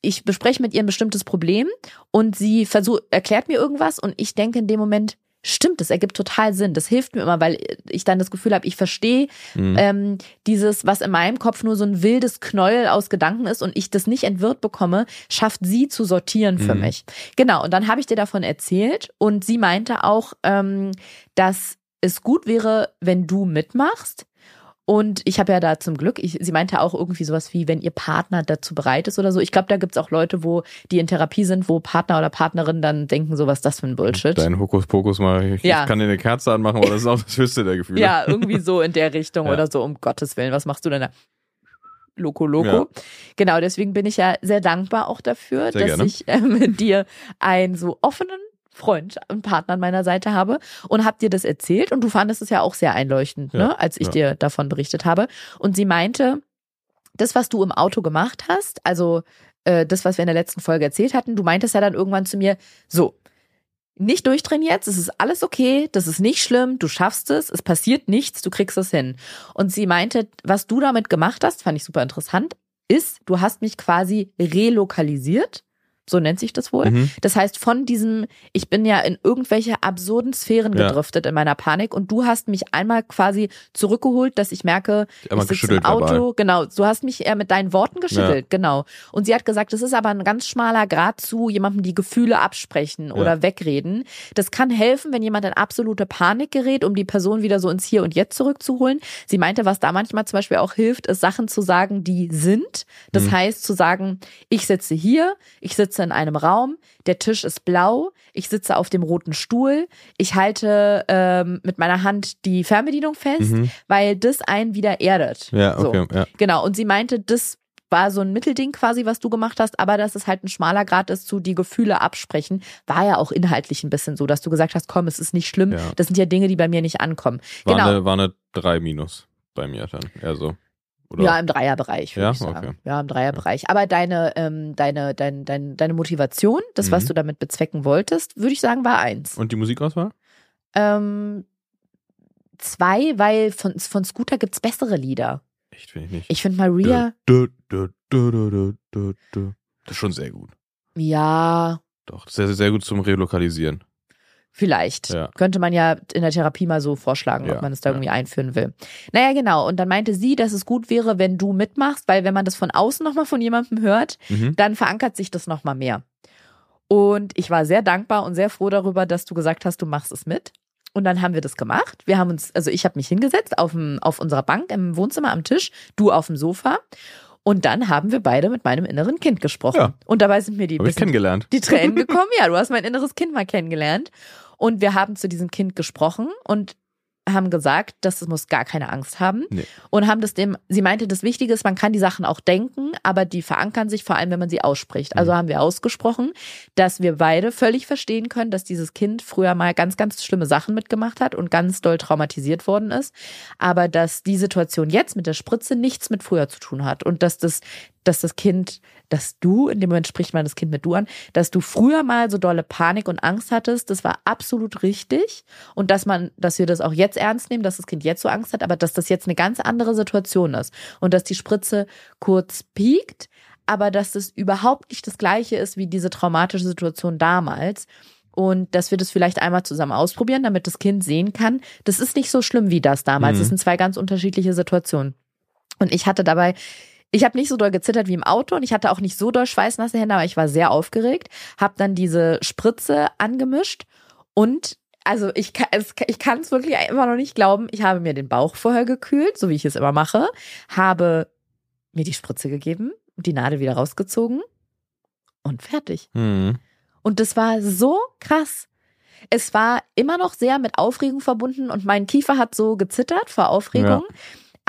Speaker 1: ich bespreche mit ihr ein bestimmtes Problem und sie versucht, erklärt mir irgendwas und ich denke in dem Moment, stimmt, das ergibt total Sinn. Das hilft mir immer, weil ich dann das Gefühl habe, ich verstehe
Speaker 2: Mhm.
Speaker 1: ähm, dieses, was in meinem Kopf nur so ein wildes Knäuel aus Gedanken ist und ich das nicht entwirrt bekomme, schafft sie zu sortieren für
Speaker 2: Mhm.
Speaker 1: mich. Genau, und dann habe ich dir davon erzählt und sie meinte auch, ähm, dass es gut wäre, wenn du mitmachst. Und ich habe ja da zum Glück, ich, sie meinte auch irgendwie sowas wie, wenn ihr Partner dazu bereit ist oder so. Ich glaube, da gibt's auch Leute, wo die in Therapie sind, wo Partner oder Partnerin dann denken, so was ist das für ein Bullshit.
Speaker 2: Dein Hokuspokus mal, ich,
Speaker 1: Ja.
Speaker 2: kann dir eine Kerze anmachen, aber das ist auch das höchste der Gefühle.
Speaker 1: Ja, irgendwie so in der Richtung
Speaker 2: Ja.
Speaker 1: oder so, um Gottes Willen. Was machst du denn da? Loco Loco. Ja. Genau, deswegen bin ich ja sehr dankbar auch dafür,
Speaker 2: sehr
Speaker 1: dass
Speaker 2: gerne.
Speaker 1: ich äh, mit dir einen so offenen Freund und Partner an meiner Seite habe und hab dir das erzählt und du fandest es ja auch sehr einleuchtend,
Speaker 2: Ja,
Speaker 1: ne, als ich
Speaker 2: ja.
Speaker 1: dir davon berichtet habe. Und sie meinte, das, was du im Auto gemacht hast, also äh, das, was wir in der letzten Folge erzählt hatten, du meintest ja dann irgendwann zu mir, so, nicht durchdrehen jetzt, es ist alles okay, das ist nicht schlimm, du schaffst es, es passiert nichts, du kriegst es hin. Und sie meinte, was du damit gemacht hast, fand ich super interessant, ist, du hast mich quasi relokalisiert. So nennt sich das wohl.
Speaker 2: Mhm.
Speaker 1: Das heißt, von diesem, ich bin ja in irgendwelche absurden Sphären
Speaker 2: Ja.
Speaker 1: gedriftet in meiner Panik und du hast mich einmal quasi zurückgeholt, dass ich merke,
Speaker 2: Einmal
Speaker 1: ich sitze im Auto,
Speaker 2: verbal.
Speaker 1: genau, du hast mich eher mit deinen Worten geschüttelt, genau. Und sie hat gesagt, das ist aber ein ganz schmaler Grad zu jemandem die Gefühle absprechen oder wegreden. Das kann helfen, wenn jemand in absolute Panik gerät, um die Person wieder so ins Hier und Jetzt zurückzuholen. Sie meinte, was da manchmal zum Beispiel auch hilft, ist Sachen zu sagen, die sind. Das
Speaker 2: Mhm.
Speaker 1: heißt zu sagen, ich sitze hier, ich sitze in einem Raum, der Tisch ist blau, ich sitze auf dem roten Stuhl, ich halte ähm, mit meiner Hand die Fernbedienung fest,
Speaker 2: Mhm.
Speaker 1: weil das einen wieder erdet.
Speaker 2: Ja,
Speaker 1: So.
Speaker 2: okay, ja.
Speaker 1: Genau, und sie meinte, das war so ein Mittelding quasi, was du gemacht hast, aber dass es halt ein schmaler Grad ist zu die Gefühle absprechen, war ja auch inhaltlich ein bisschen so, dass du gesagt hast, komm, es ist nicht schlimm,
Speaker 2: Ja.
Speaker 1: das sind ja Dinge, die bei mir nicht ankommen.
Speaker 2: War,
Speaker 1: genau.
Speaker 2: eine, war eine 3 minus bei mir dann. Eher so. Oder?
Speaker 1: Ja, im Dreierbereich, würde
Speaker 2: Ja?
Speaker 1: ich sagen.
Speaker 2: Okay.
Speaker 1: Ja, im Dreierbereich. Aber deine, ähm, deine, dein, dein, deine Motivation, das, was
Speaker 2: Mhm.
Speaker 1: du damit bezwecken wolltest, würde ich sagen, war eins.
Speaker 2: Und die Musikauswahl?
Speaker 1: Ähm, zwei, weil von, von Scooter gibt's bessere Lieder.
Speaker 2: Echt, finde ich nicht.
Speaker 1: Ich finde Maria,
Speaker 2: Du, du, du. Das ist schon sehr gut.
Speaker 1: ja,
Speaker 2: Doch, sehr, sehr gut zum Relokalisieren.
Speaker 1: Vielleicht.
Speaker 2: Ja.
Speaker 1: Könnte man ja in der Therapie mal so vorschlagen,
Speaker 2: Ja,
Speaker 1: ob man es da
Speaker 2: ja.
Speaker 1: irgendwie einführen will. Naja, genau. Und dann meinte sie, dass es gut wäre, wenn du mitmachst, weil wenn man das von außen nochmal von jemandem hört,
Speaker 2: Mhm.
Speaker 1: dann verankert sich das nochmal mehr. Und ich war sehr dankbar und sehr froh darüber, dass du gesagt hast, du machst es mit. Und dann haben wir das gemacht. Wir haben uns, also ich habe mich hingesetzt auf, dem, auf unserer Bank im Wohnzimmer am Tisch, du auf dem Sofa. Und dann haben wir beide mit meinem inneren Kind gesprochen.
Speaker 2: Ja.
Speaker 1: Und dabei sind mir die die Tränen gekommen. Ja, du hast mein inneres Kind mal kennengelernt. Und wir haben zu diesem Kind gesprochen und haben gesagt, dass es muss gar keine Angst haben.
Speaker 2: Nee.
Speaker 1: Und haben das dem, sie meinte, das Wichtige ist, man kann die Sachen auch denken, aber die verankern sich vor allem, wenn man sie ausspricht.
Speaker 2: Mhm.
Speaker 1: Also haben wir ausgesprochen, dass wir beide völlig verstehen können, dass dieses Kind früher mal ganz, ganz schlimme Sachen mitgemacht hat und ganz doll traumatisiert worden ist. Aber dass die Situation jetzt mit der Spritze nichts mit früher zu tun hat und dass das, dass das Kind, dass du, in dem Moment spricht man das Kind mit du an, dass du früher mal so dolle Panik und Angst hattest, das war absolut richtig. Und dass man, dass wir das auch jetzt ernst nehmen, dass das Kind jetzt so Angst hat, aber dass das jetzt eine ganz andere Situation ist. Und dass die Spritze kurz piekt, aber dass das überhaupt nicht das gleiche ist wie diese traumatische Situation damals. Und dass wir das vielleicht einmal zusammen ausprobieren, damit das Kind sehen kann, das ist nicht so schlimm wie das damals.
Speaker 2: Mhm.
Speaker 1: Das sind zwei ganz unterschiedliche Situationen. Und ich hatte dabei, ich habe nicht so doll gezittert wie im Auto und ich hatte auch nicht so doll schweißnasse Hände, aber ich war sehr aufgeregt, habe dann diese Spritze angemischt und also ich kann es ich kann es wirklich immer noch nicht glauben, ich habe mir den Bauch vorher gekühlt, so wie ich es immer mache, habe mir die Spritze gegeben, die Nadel wieder rausgezogen und fertig.
Speaker 2: Mhm.
Speaker 1: Und das war so krass. Es war immer noch sehr mit Aufregung verbunden und mein Kiefer hat so gezittert vor Aufregung.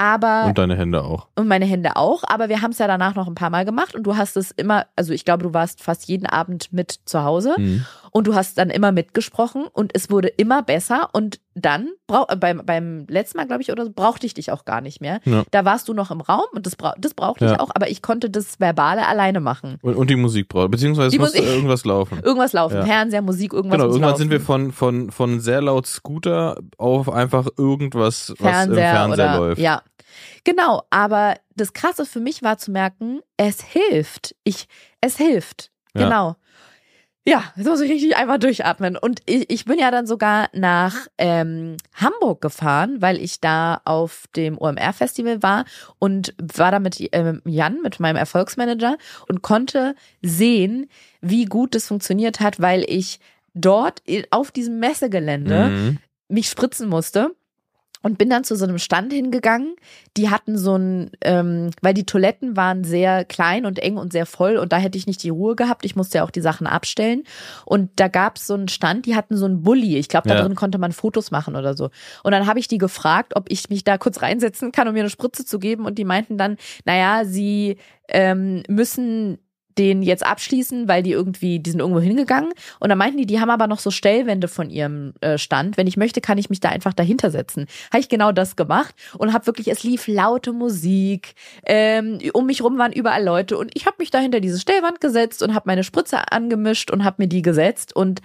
Speaker 1: Aber
Speaker 2: Und deine Hände auch.
Speaker 1: und meine Hände auch, aber wir haben es ja danach noch ein paar Mal gemacht und du hast es immer, also ich glaube, du warst fast jeden Abend mit zu Hause
Speaker 2: Mhm.
Speaker 1: und du hast dann immer mitgesprochen und es wurde immer besser und dann äh, beim beim letzten Mal glaube ich oder so brauchte ich dich auch gar nicht mehr.
Speaker 2: Ja.
Speaker 1: Da warst du noch im Raum und das bra das brauchte ich
Speaker 2: Ja.
Speaker 1: auch, aber ich konnte das verbale alleine machen.
Speaker 2: Und, und die Musik braucht. Beziehungsweise
Speaker 1: Die
Speaker 2: muss
Speaker 1: Musik-
Speaker 2: irgendwas laufen.
Speaker 1: Irgendwas laufen,
Speaker 2: Ja.
Speaker 1: Fernseher, Musik, irgendwas
Speaker 2: Genau, irgendwann
Speaker 1: laufen.
Speaker 2: sind wir von, von, von sehr laut Scooter auf einfach irgendwas, was
Speaker 1: Fernseher,
Speaker 2: im Fernseher
Speaker 1: oder
Speaker 2: läuft.
Speaker 1: ja. Genau, aber das krasse für mich war zu merken, es hilft. Ich es hilft.
Speaker 2: Ja.
Speaker 1: Genau. Ja, jetzt muss ich richtig einmal durchatmen. Und ich, ich bin ja dann sogar nach ähm, Hamburg gefahren, weil ich da auf dem OMR-Festival war und war da mit ähm, Jan, mit meinem Erfolgsmanager und konnte sehen, wie gut das funktioniert hat, weil ich dort auf diesem Messegelände
Speaker 2: Mhm.
Speaker 1: mich spritzen musste. Und bin dann zu so einem Stand hingegangen. Die hatten so ein, ähm, weil die Toiletten waren sehr klein und eng und sehr voll und da hätte ich nicht die Ruhe gehabt. Ich musste ja auch die Sachen abstellen. Und da gab es so einen Stand, die hatten so einen Bulli. Ich glaube, da ja. drin konnte man Fotos machen oder so. Und dann habe ich die gefragt, ob ich mich da kurz reinsetzen kann, um mir eine Spritze zu geben. Und die meinten dann, naja, sie ähm, müssen den jetzt abschließen, weil die irgendwie, die sind irgendwo hingegangen. Und dann meinten die, die haben aber noch so Stellwände von ihrem äh, Stand. Wenn ich möchte, kann ich mich da einfach dahinter setzen. Habe ich genau das gemacht und habe wirklich, es lief laute Musik. Ähm, um mich rum waren überall Leute und ich habe mich da hinter diese Stellwand gesetzt und habe meine Spritze angemischt und habe mir die gesetzt und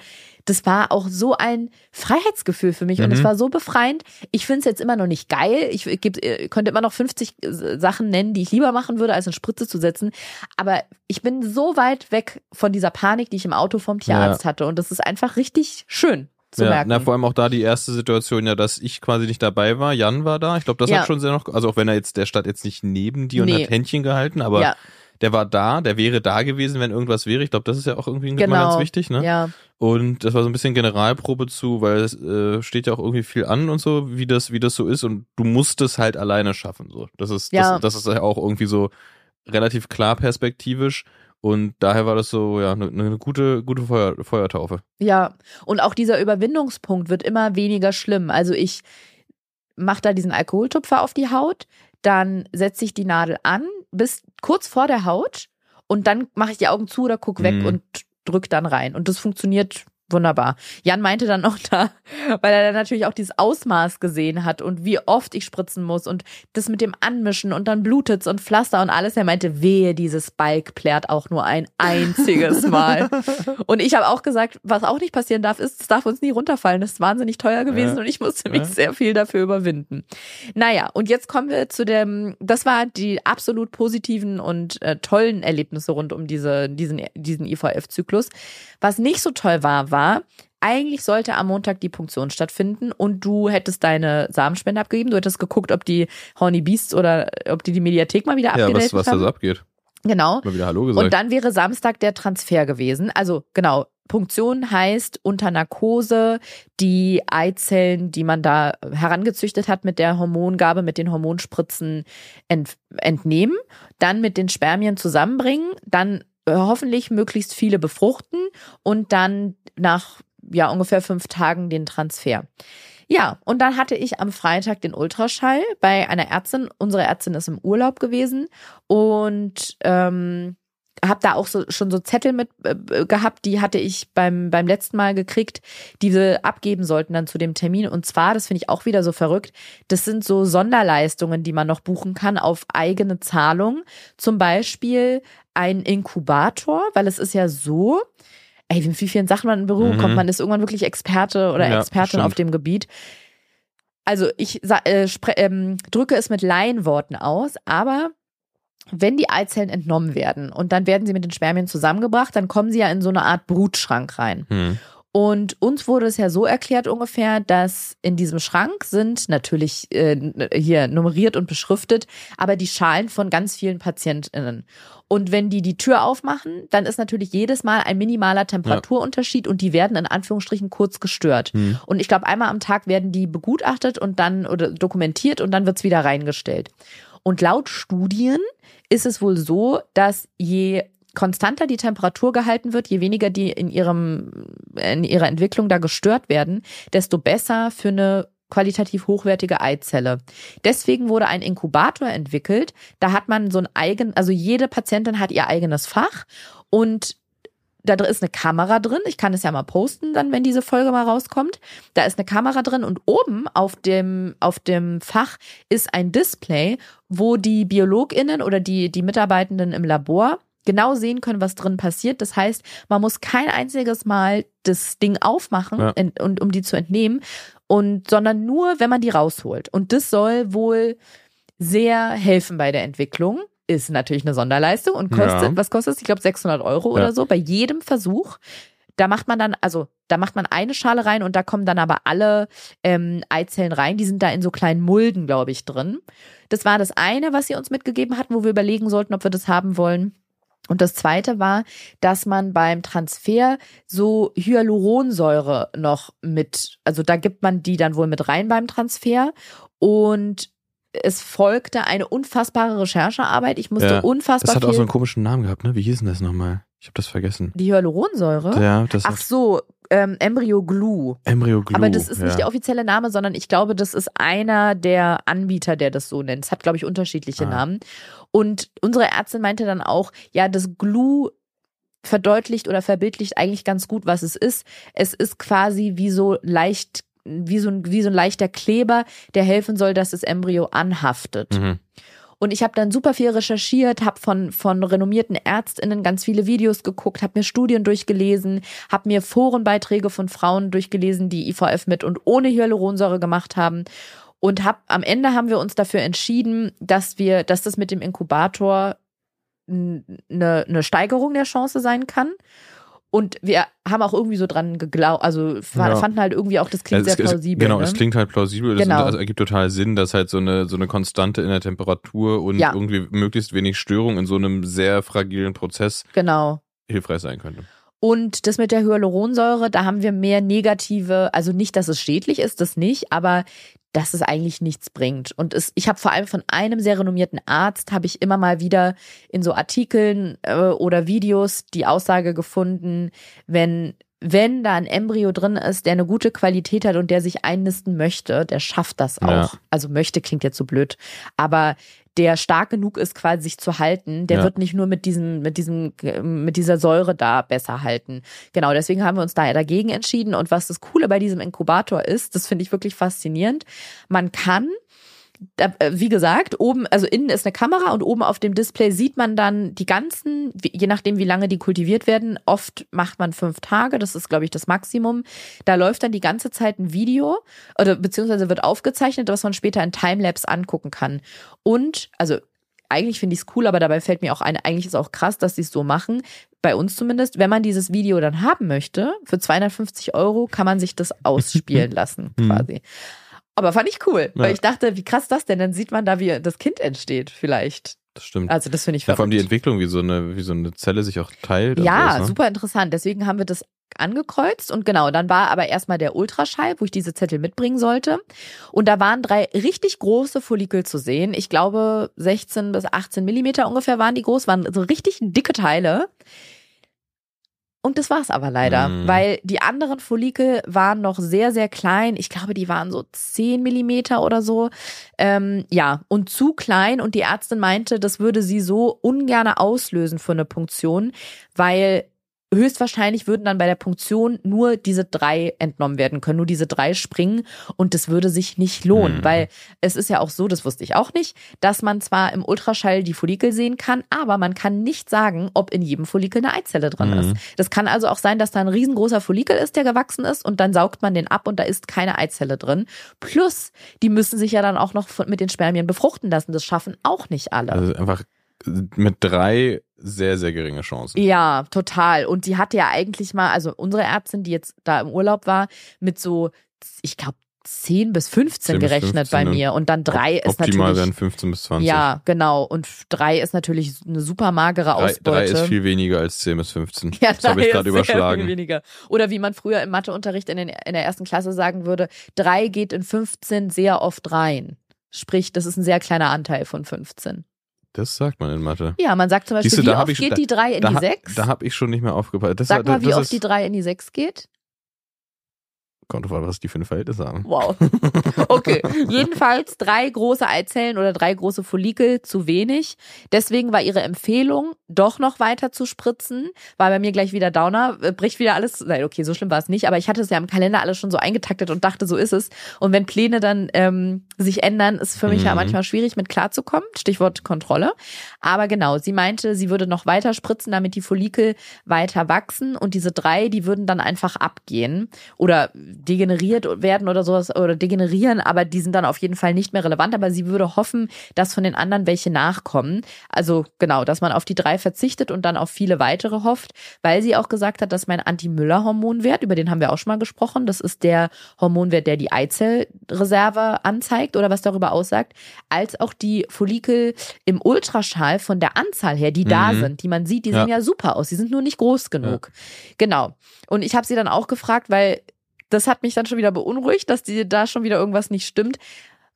Speaker 1: das war auch so ein Freiheitsgefühl für mich mhm. und es mhm. war so befreiend. Ich finde es jetzt immer noch nicht geil. Ich, ich, ich äh, könnte immer noch 50 äh, Sachen nennen, die ich lieber machen würde, als eine Spritze zu setzen. Aber ich bin so weit weg von dieser Panik, die ich im Auto vom Tierarzt ja. hatte. Und das ist einfach richtig schön. Zu ja, merken.
Speaker 2: Na, vor allem auch da die erste Situation ja, dass ich quasi nicht dabei war. Jan war da. Ich glaube, das ja. hat schon sehr noch, also auch wenn er jetzt, der stand jetzt nicht neben dir und nee. hat Händchen gehalten, aber ja der war da, der wäre da gewesen, wenn irgendwas wäre. Ich glaube, das ist ja auch irgendwie genau. ganz wichtig, ne?
Speaker 1: Ja.
Speaker 2: Und das war so ein bisschen Generalprobe zu, weil es äh, steht ja auch irgendwie viel an und so, wie das, wie das so ist. Und du musst es halt alleine schaffen. So, das ist, ja. das, das ist ja auch irgendwie so relativ klar perspektivisch. Und daher war das so, ja, eine, eine gute, gute Feuer, Feuertaufe.
Speaker 1: Ja, und auch dieser Überwindungspunkt wird immer weniger schlimm. Also ich mache da diesen Alkoholtupfer auf die Haut, dann setze ich die Nadel an, bis kurz vor der Haut und dann mache ich die Augen zu oder guck weg mhm. und drück dann rein. Und das funktioniert Wunderbar. Jan meinte dann noch da, weil er dann natürlich auch dieses Ausmaß gesehen hat und wie oft ich spritzen muss und das mit dem Anmischen und dann blutet's und Pflaster und alles. Er meinte, wehe, dieses Balk plärt auch nur ein einziges Mal. und ich habe auch gesagt, was auch nicht passieren darf, ist, es darf uns nie runterfallen. Das ist wahnsinnig teuer gewesen ja. und ich musste mich ja. sehr viel dafür überwinden. Naja, und jetzt kommen wir zu dem, das war die absolut positiven und äh, tollen Erlebnisse rund um diese, diesen, diesen IVF-Zyklus. Was nicht so toll war, war, eigentlich sollte am Montag die Punktion stattfinden und du hättest deine Samenspende abgegeben. Du hättest geguckt, ob die Horny Beasts oder ob die die Mediathek mal wieder abgedatet
Speaker 2: Ja, was, was da so abgeht.
Speaker 1: Genau.
Speaker 2: Mal wieder Hallo gesagt.
Speaker 1: Und dann wäre Samstag der Transfer gewesen. Also genau, Punktion heißt unter Narkose die Eizellen, die man da herangezüchtet hat mit der Hormongabe, mit den Hormonspritzen ent entnehmen, dann mit den Spermien zusammenbringen, dann hoffentlich möglichst viele befruchten und dann nach ja ungefähr fünf Tagen den Transfer. Ja, und dann hatte ich am Freitag den Ultraschall bei einer Ärztin. Unsere Ärztin ist im Urlaub gewesen und ähm, habe da auch so, schon so Zettel mit äh, gehabt, die hatte ich beim, beim letzten Mal gekriegt, die wir abgeben sollten dann zu dem Termin. Und zwar, das finde ich auch wieder so verrückt, das sind so Sonderleistungen, die man noch buchen kann auf eigene Zahlung. Zum Beispiel ein Inkubator, weil es ist ja so, ey, wie vielen Sachen man in Berührung mhm. kommt. Man ist irgendwann wirklich Experte oder ja, Expertin stimmt. auf dem Gebiet. Also ich äh, ähm, drücke es mit Laienworten aus, aber wenn die Eizellen entnommen werden und dann werden sie mit den Spermien zusammengebracht, dann kommen sie ja in so eine Art Brutschrank rein. Hm. Und uns wurde es ja so erklärt ungefähr, dass in diesem Schrank sind natürlich äh, hier nummeriert und beschriftet, aber die Schalen von ganz vielen PatientInnen. Und wenn die die Tür aufmachen, dann ist natürlich jedes Mal ein minimaler Temperaturunterschied ja. und die werden in Anführungsstrichen kurz gestört. Hm. Und ich glaube, einmal am Tag werden die begutachtet und dann oder dokumentiert und dann wird's wieder reingestellt. Und laut Studien ist es wohl so, dass je konstanter die Temperatur gehalten wird, je weniger die in ihrem in ihrer Entwicklung da gestört werden, desto besser für eine qualitativ hochwertige Eizelle. Deswegen wurde ein Inkubator entwickelt. Da hat man so ein eigen, also jede Patientin hat ihr eigenes Fach und da ist eine Kamera drin. Ich kann es ja mal posten, dann, wenn diese Folge mal rauskommt. Da ist eine Kamera drin und oben auf dem, auf dem Fach ist ein Display, wo die BiologInnen oder die, die Mitarbeitenden im Labor genau sehen können, was drin passiert. Das heißt, man muss kein einziges Mal das Ding aufmachen, ja. in, und, um die zu entnehmen, und, sondern nur, wenn man die rausholt. Und das soll wohl sehr helfen bei der Entwicklung ist natürlich eine Sonderleistung und kostet, ja. was kostet es? Ich glaube 600 Euro ja. oder so bei jedem Versuch. Da macht man dann, also da macht man eine Schale rein und da kommen dann aber alle ähm, Eizellen rein. Die sind da in so kleinen Mulden, glaube ich, drin. Das war das eine, was sie uns mitgegeben hatten, wo wir überlegen sollten, ob wir das haben wollen. Und das zweite war, dass man beim Transfer so Hyaluronsäure noch mit, also da gibt man die dann wohl mit rein beim Transfer und es folgte eine unfassbare Recherchearbeit. Ich musste ja, unfassbar.
Speaker 2: Das hat auch so einen komischen Namen gehabt, ne? Wie hieß denn das nochmal? Ich habe das vergessen.
Speaker 1: Die Hyaluronsäure?
Speaker 2: Ja, das
Speaker 1: Ach so, ähm, Embryo Glue.
Speaker 2: Embryo Glue.
Speaker 1: Aber das ist
Speaker 2: ja.
Speaker 1: nicht der offizielle Name, sondern ich glaube, das ist einer der Anbieter, der das so nennt. Es hat, glaube ich, unterschiedliche ah. Namen. Und unsere Ärztin meinte dann auch, ja, das Glue verdeutlicht oder verbildlicht eigentlich ganz gut, was es ist. Es ist quasi wie so leicht, wie so ein, wie so ein leichter Kleber, der helfen soll, dass das Embryo anhaftet. Mhm. Und ich habe dann super viel recherchiert, habe von, von renommierten Ärztinnen ganz viele Videos geguckt, habe mir Studien durchgelesen, habe mir Forenbeiträge von Frauen durchgelesen, die IVF mit und ohne Hyaluronsäure gemacht haben. Und hab, am Ende haben wir uns dafür entschieden, dass wir, dass das mit dem Inkubator eine, eine Steigerung der Chance sein kann. Und wir haben auch irgendwie so dran geglaubt, also ja. fanden halt irgendwie auch, das klingt ja, sehr plausibel.
Speaker 2: Genau,
Speaker 1: ne?
Speaker 2: es klingt halt plausibel. Genau. Das, das ergibt total Sinn, dass halt so eine, so eine Konstante in der Temperatur und ja. irgendwie möglichst wenig Störung in so einem sehr fragilen Prozess
Speaker 1: genau.
Speaker 2: hilfreich sein könnte.
Speaker 1: Und das mit der Hyaluronsäure, da haben wir mehr negative, also nicht, dass es schädlich ist, das nicht, aber dass es eigentlich nichts bringt. Und es, ich habe vor allem von einem sehr renommierten Arzt, habe ich immer mal wieder in so Artikeln äh, oder Videos die Aussage gefunden, wenn wenn da ein Embryo drin ist, der eine gute Qualität hat und der sich einnisten möchte, der schafft das auch. Ja. Also möchte klingt jetzt so blöd, aber der stark genug ist, quasi sich zu halten, der ja. wird nicht nur mit diesem, mit diesem, mit dieser Säure da besser halten. Genau, deswegen haben wir uns da dagegen entschieden. Und was das Coole bei diesem Inkubator ist, das finde ich wirklich faszinierend. Man kann wie gesagt, oben, also innen ist eine Kamera und oben auf dem Display sieht man dann die ganzen, je nachdem wie lange die kultiviert werden, oft macht man fünf Tage, das ist glaube ich das Maximum. Da läuft dann die ganze Zeit ein Video oder beziehungsweise wird aufgezeichnet, was man später in Timelapse angucken kann. Und, also eigentlich finde ich es cool, aber dabei fällt mir auch ein, eigentlich ist auch krass, dass sie es so machen. Bei uns zumindest, wenn man dieses Video dann haben möchte, für 250 Euro kann man sich das ausspielen lassen, hm. quasi. Aber fand ich cool, ja. weil ich dachte, wie krass das denn? Dann sieht man da, wie das Kind entsteht, vielleicht.
Speaker 2: Das stimmt.
Speaker 1: Also das finde ich
Speaker 2: ja, Vor allem die Entwicklung, wie so eine, wie so eine Zelle sich auch teilt.
Speaker 1: Ja, sowas, ne? super interessant. Deswegen haben wir das angekreuzt und genau, dann war aber erstmal der Ultraschall, wo ich diese Zettel mitbringen sollte. Und da waren drei richtig große Follikel zu sehen. Ich glaube, 16 bis 18 Millimeter ungefähr waren die groß, waren so richtig dicke Teile. Und das war's aber leider, mm. weil die anderen Follikel waren noch sehr, sehr klein. Ich glaube, die waren so 10 Millimeter oder so. Ähm, ja, und zu klein. Und die Ärztin meinte, das würde sie so ungerne auslösen für eine Punktion, weil höchstwahrscheinlich würden dann bei der Punktion nur diese drei entnommen werden können, nur diese drei springen und das würde sich nicht lohnen, mhm. weil es ist ja auch so, das wusste ich auch nicht, dass man zwar im Ultraschall die Follikel sehen kann, aber man kann nicht sagen, ob in jedem Follikel eine Eizelle drin mhm. ist. Das kann also auch sein, dass da ein riesengroßer Follikel ist, der gewachsen ist und dann saugt man den ab und da ist keine Eizelle drin. Plus, die müssen sich ja dann auch noch mit den Spermien befruchten lassen. Das schaffen auch nicht alle.
Speaker 2: Also einfach mit drei sehr, sehr geringe Chancen.
Speaker 1: Ja, total. Und die hatte ja eigentlich mal, also unsere Ärztin, die jetzt da im Urlaub war, mit so, ich glaube, 10 bis 15 10 gerechnet 15 bei mir und dann drei ist natürlich.
Speaker 2: Optimal wären 15 bis 20.
Speaker 1: Ja, genau. Und drei ist natürlich eine super magere Ausbeute.
Speaker 2: Drei, drei ist viel weniger als 10 bis 15. Ja, das habe ich gerade überschlagen. Viel
Speaker 1: weniger. Oder wie man früher im Matheunterricht in, den, in der ersten Klasse sagen würde, drei geht in 15 sehr oft rein. Sprich, das ist ein sehr kleiner Anteil von 15.
Speaker 2: Das sagt man in Mathe.
Speaker 1: Ja, man sagt zum Beispiel, du, wie oft geht die 3 in
Speaker 2: da,
Speaker 1: die 6?
Speaker 2: Da habe ich schon nicht mehr aufgepasst. Das,
Speaker 1: Sag mal,
Speaker 2: wie
Speaker 1: oft die 3 in die 6 geht.
Speaker 2: Kommt drauf an, was die für ein Verhältnis haben.
Speaker 1: Wow. Okay. Jedenfalls drei große Eizellen oder drei große Follikel zu wenig. Deswegen war ihre Empfehlung, doch noch weiter zu spritzen. War bei mir gleich wieder Downer, äh, bricht wieder alles. Nein, okay, so schlimm war es nicht, aber ich hatte es ja im Kalender alles schon so eingetaktet und dachte, so ist es. Und wenn Pläne dann ähm, sich ändern, ist für mich mhm. ja manchmal schwierig, mit klarzukommen. Stichwort Kontrolle. Aber genau, sie meinte, sie würde noch weiter spritzen, damit die Follikel weiter wachsen und diese drei, die würden dann einfach abgehen. Oder degeneriert werden oder sowas oder degenerieren, aber die sind dann auf jeden Fall nicht mehr relevant. Aber sie würde hoffen, dass von den anderen welche nachkommen. Also genau, dass man auf die drei verzichtet und dann auf viele weitere hofft, weil sie auch gesagt hat, dass mein Anti-Müller-Hormonwert, über den haben wir auch schon mal gesprochen, das ist der Hormonwert, der die Eizellreserve anzeigt oder was darüber aussagt, als auch die Follikel im Ultraschall von der Anzahl her, die mhm. da sind, die man sieht, die ja. sehen ja super aus, die sind nur nicht groß genug. Ja. Genau. Und ich habe sie dann auch gefragt, weil das hat mich dann schon wieder beunruhigt, dass die da schon wieder irgendwas nicht stimmt.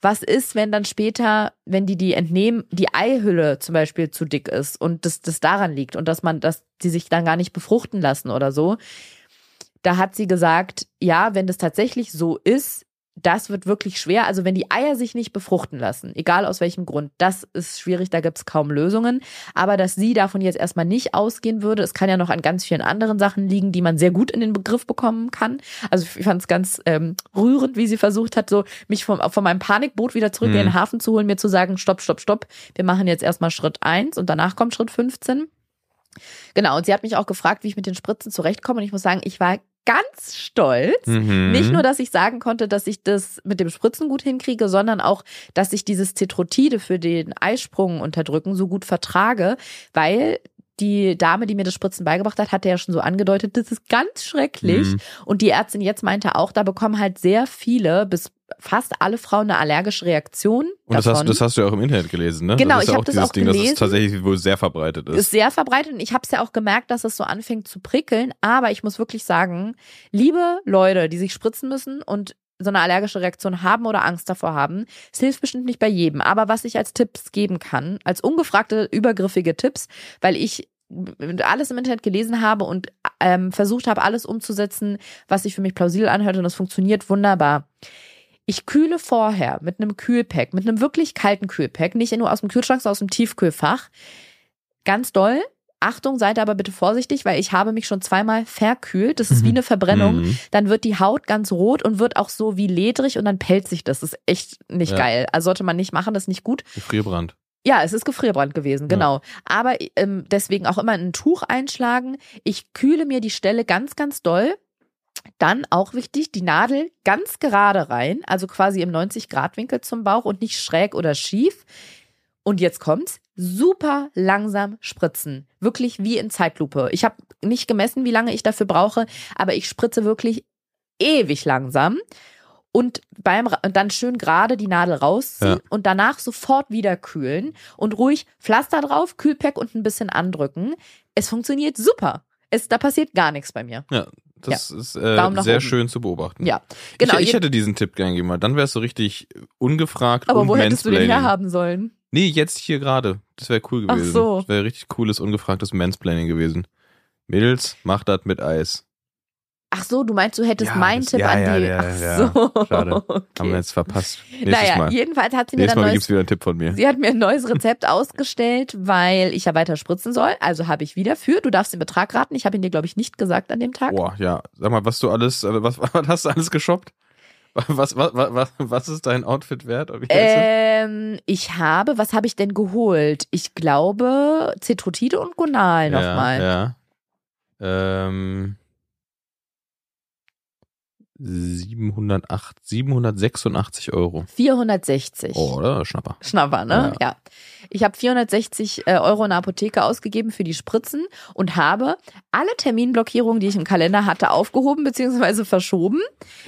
Speaker 1: Was ist, wenn dann später, wenn die die entnehmen, die Eihülle zum Beispiel zu dick ist und das, das daran liegt und dass man, dass die sich dann gar nicht befruchten lassen oder so? Da hat sie gesagt, ja, wenn das tatsächlich so ist, das wird wirklich schwer. Also wenn die Eier sich nicht befruchten lassen, egal aus welchem Grund, das ist schwierig, da gibt es kaum Lösungen. Aber dass sie davon jetzt erstmal nicht ausgehen würde, es kann ja noch an ganz vielen anderen Sachen liegen, die man sehr gut in den Begriff bekommen kann. Also ich fand es ganz ähm, rührend, wie sie versucht hat, so mich vom, von meinem Panikboot wieder zurück mhm. in den mhm. Hafen zu holen, mir zu sagen, stopp, stopp, stopp, wir machen jetzt erstmal Schritt eins und danach kommt Schritt 15. Genau, und sie hat mich auch gefragt, wie ich mit den Spritzen zurechtkomme. Und ich muss sagen, ich war ganz stolz. Mhm. Nicht nur, dass ich sagen konnte, dass ich das mit dem Spritzen gut hinkriege, sondern auch, dass ich dieses Tetrotide für den Eisprung unterdrücken so gut vertrage, weil die Dame, die mir das Spritzen beigebracht hat, hatte ja schon so angedeutet, das ist ganz schrecklich. Mhm. Und die Ärztin jetzt meinte auch, da bekommen halt sehr viele bis fast alle Frauen eine allergische Reaktion.
Speaker 2: Und das hast, das hast, du ja auch im Internet gelesen, ne?
Speaker 1: Genau,
Speaker 2: das ist
Speaker 1: ich
Speaker 2: ja
Speaker 1: habe das auch
Speaker 2: Ding,
Speaker 1: gelesen.
Speaker 2: dass es tatsächlich wohl sehr verbreitet ist.
Speaker 1: Ist sehr verbreitet und ich habe es ja auch gemerkt, dass es so anfängt zu prickeln. Aber ich muss wirklich sagen, liebe Leute, die sich spritzen müssen und so eine allergische Reaktion haben oder Angst davor haben. Es hilft bestimmt nicht bei jedem. Aber was ich als Tipps geben kann, als ungefragte, übergriffige Tipps, weil ich alles im Internet gelesen habe und ähm, versucht habe, alles umzusetzen, was sich für mich plausibel anhört und das funktioniert wunderbar. Ich kühle vorher mit einem Kühlpack, mit einem wirklich kalten Kühlpack, nicht nur aus dem Kühlschrank, sondern aus dem Tiefkühlfach. Ganz doll. Achtung, seid aber bitte vorsichtig, weil ich habe mich schon zweimal verkühlt. Das ist wie mhm. eine Verbrennung. Mhm. Dann wird die Haut ganz rot und wird auch so wie ledrig und dann pellt sich das. Das ist echt nicht ja. geil. Also sollte man nicht machen, das ist nicht gut.
Speaker 2: Gefrierbrand.
Speaker 1: Ja, es ist Gefrierbrand gewesen, genau. Ja. Aber ähm, deswegen auch immer ein Tuch einschlagen. Ich kühle mir die Stelle ganz, ganz doll. Dann auch wichtig, die Nadel ganz gerade rein, also quasi im 90-Grad-Winkel zum Bauch und nicht schräg oder schief. Und jetzt kommt's, super langsam spritzen. Wirklich wie in Zeitlupe. Ich habe nicht gemessen, wie lange ich dafür brauche, aber ich spritze wirklich ewig langsam und beim dann schön gerade die Nadel rausziehen ja. und danach sofort wieder kühlen und ruhig Pflaster drauf, Kühlpack und ein bisschen andrücken. Es funktioniert super. Es, da passiert gar nichts bei mir.
Speaker 2: Ja, das ja. ist äh, sehr oben. schön zu beobachten.
Speaker 1: Ja, genau.
Speaker 2: Ich, ich hätte diesen Tipp gern gegeben, dann wärst du richtig ungefragt
Speaker 1: Aber und wo hättest du den herhaben sollen?
Speaker 2: Nee, jetzt hier gerade. Das wäre cool gewesen. Ach so. Das wäre richtig cooles, ungefragtes Mansplaining gewesen. Mädels, mach das mit Eis.
Speaker 1: Ach so, du meinst, du hättest ja, meinen Tipp
Speaker 2: ja,
Speaker 1: an
Speaker 2: die.
Speaker 1: Ja,
Speaker 2: Ach so. Schade. Okay. Haben wir jetzt verpasst. Nächstes naja, Mal.
Speaker 1: jedenfalls hat sie mir
Speaker 2: Nächstes
Speaker 1: dann
Speaker 2: Mal neues, wieder einen Tipp von mir.
Speaker 1: Sie hat mir ein neues Rezept ausgestellt, weil ich ja weiter spritzen soll. Also habe ich wieder für. Du darfst den Betrag raten. Ich habe ihn dir, glaube ich, nicht gesagt an dem Tag.
Speaker 2: Boah, ja. Sag mal, was du alles, äh, was, was hast du alles geshoppt? Was, was, was, was ist dein Outfit wert?
Speaker 1: Ähm, ich habe, was habe ich denn geholt? Ich glaube, Cetrotide und Gonal nochmal.
Speaker 2: Ja, ja. Ähm, 708, 786 Euro.
Speaker 1: 460.
Speaker 2: Oh, oder? Schnapper.
Speaker 1: Schnapper, ne? Ja. ja. Ich habe 460 äh, Euro in der Apotheke ausgegeben für die Spritzen und habe alle Terminblockierungen, die ich im Kalender hatte, aufgehoben bzw. verschoben.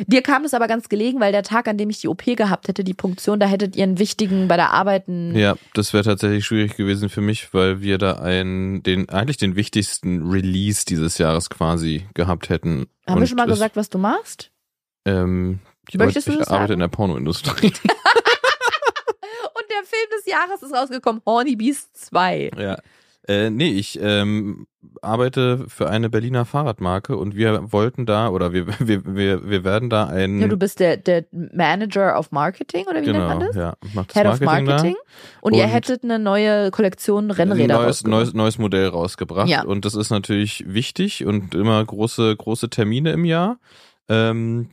Speaker 1: Dir kam es aber ganz gelegen, weil der Tag, an dem ich die OP gehabt hätte, die Punktion, da hättet ihr einen wichtigen bei der Arbeiten.
Speaker 2: Ja, das wäre tatsächlich schwierig gewesen für mich, weil wir da einen, den, eigentlich den wichtigsten Release dieses Jahres quasi gehabt hätten.
Speaker 1: Haben wir schon mal gesagt, was du machst?
Speaker 2: Ähm, ich, Möchtest ich, ich arbeite in der Pornoindustrie. Und
Speaker 1: der Film des Jahres ist rausgekommen, Horny Beast 2.
Speaker 2: Ja. Äh, nee, ich ähm, arbeite für eine Berliner Fahrradmarke und wir wollten da oder wir, wir, wir, wir werden da ein.
Speaker 1: Ja, du bist der, der Manager of Marketing oder wie
Speaker 2: genau,
Speaker 1: nennt man das?
Speaker 2: Ja, macht das
Speaker 1: Head
Speaker 2: Marketing
Speaker 1: of Marketing. Und, und, ihr hättet eine neue Kollektion Rennräder
Speaker 2: ein neues, neues, neues Modell rausgebracht. Ja. Und das ist natürlich wichtig und immer große, große Termine im Jahr. Ähm,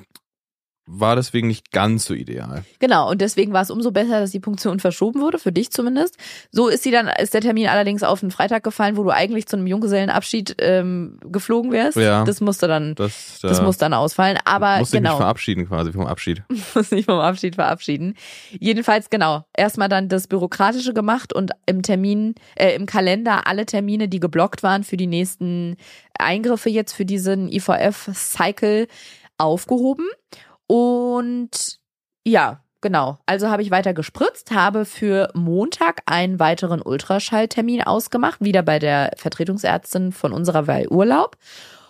Speaker 2: war deswegen nicht ganz so ideal.
Speaker 1: Genau, und deswegen war es umso besser, dass die Punktion verschoben wurde, für dich zumindest. So ist sie dann, ist der Termin allerdings auf den Freitag gefallen, wo du eigentlich zu einem Junggesellenabschied ähm, geflogen wärst.
Speaker 2: Ja.
Speaker 1: Das musste dann,
Speaker 2: Das,
Speaker 1: das muss dann ausfallen. Aber
Speaker 2: musste ich mich
Speaker 1: genau,
Speaker 2: verabschieden quasi vom Abschied.
Speaker 1: muss nicht vom Abschied verabschieden. Jedenfalls genau, erstmal dann das Bürokratische gemacht und im Termin, äh, im Kalender alle Termine, die geblockt waren für die nächsten Eingriffe jetzt für diesen IVF-Cycle aufgehoben. Und ja, genau. Also habe ich weiter gespritzt, habe für Montag einen weiteren Ultraschalltermin ausgemacht, wieder bei der Vertretungsärztin von unserer Wahl Urlaub.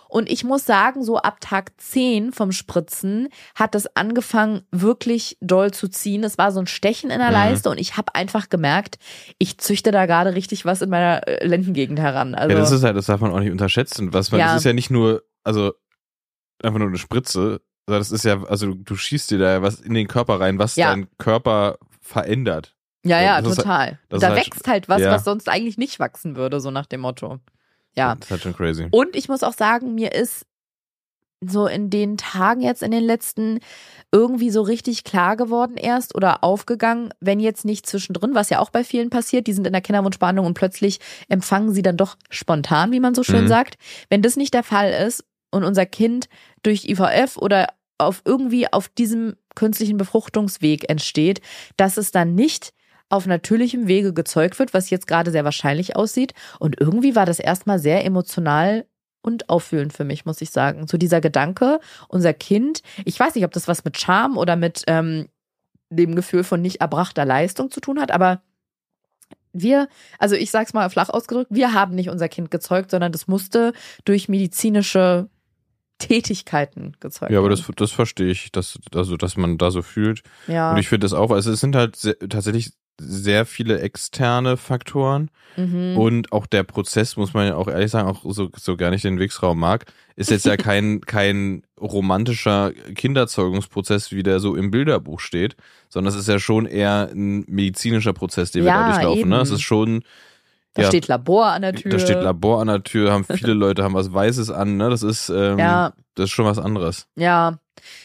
Speaker 1: Und ich muss sagen, so ab Tag 10 vom Spritzen hat es angefangen, wirklich doll zu ziehen. Es war so ein Stechen in der
Speaker 2: Mhm.
Speaker 1: Leiste und ich habe einfach gemerkt, ich züchte da gerade richtig was in meiner äh, Lendengegend heran. Also,
Speaker 2: ja, das ist halt, das darf man auch nicht unterschätzen. Was man,
Speaker 1: Ja.
Speaker 2: das ist ja nicht nur, also einfach nur eine Spritze, sondern das ist ja, also du, schießt dir da was in den Körper rein, was
Speaker 1: Ja.
Speaker 2: dein Körper verändert.
Speaker 1: ja, ja,
Speaker 2: das ist-
Speaker 1: total.
Speaker 2: das
Speaker 1: da
Speaker 2: halt-
Speaker 1: wächst halt was,
Speaker 2: ja.
Speaker 1: was sonst eigentlich nicht wachsen würde, so nach dem Motto. Ja.
Speaker 2: Das ist halt schon crazy.
Speaker 1: Und ich muss auch sagen, mir ist so in den Tagen jetzt in den letzten irgendwie so richtig klar geworden erst oder aufgegangen, wenn jetzt nicht zwischendrin, was ja auch bei vielen passiert, die sind in der Kinderwunschbehandlung und plötzlich empfangen sie dann doch spontan, wie man so schön
Speaker 2: Mhm.
Speaker 1: sagt. Wenn das nicht der Fall ist und unser Kind durch IVF oder auf irgendwie auf diesem künstlichen Befruchtungsweg entsteht, dass es dann nicht auf natürlichem Wege gezeugt wird, was jetzt gerade sehr wahrscheinlich aussieht. Und irgendwie war das erstmal sehr emotional und auffühlend für mich, muss ich sagen. So dieser Gedanke, unser Kind, ich weiß nicht, ob das was mit Charme oder mit ähm, dem Gefühl von nicht erbrachter Leistung zu tun hat, aber wir, also ich sag's mal flach ausgedrückt, wir haben nicht unser Kind gezeugt, sondern das musste durch medizinische Tätigkeiten gezeugt
Speaker 2: Ja, aber das, das verstehe ich, dass, also, dass man da so fühlt.
Speaker 1: ja.
Speaker 2: Und ich finde das auch, also es sind halt sehr, tatsächlich sehr viele externe Faktoren
Speaker 1: mhm.
Speaker 2: und auch der Prozess, muss man ja auch ehrlich sagen, auch so, so gar nicht den Wegsraum mag, ist jetzt ja kein, kein romantischer Kinderzeugungsprozess, wie der so im Bilderbuch steht, sondern es ist ja schon eher ein medizinischer Prozess, den wir
Speaker 1: Ja,
Speaker 2: da durchlaufen. Ne?
Speaker 1: eben.
Speaker 2: Es ist schon,
Speaker 1: da
Speaker 2: ja,
Speaker 1: steht Labor an der Tür.
Speaker 2: da steht Labor an der Tür, haben viele Leute haben was Weißes an, ne? Das ist, ähm,
Speaker 1: Ja.
Speaker 2: das ist schon was anderes.
Speaker 1: Ja.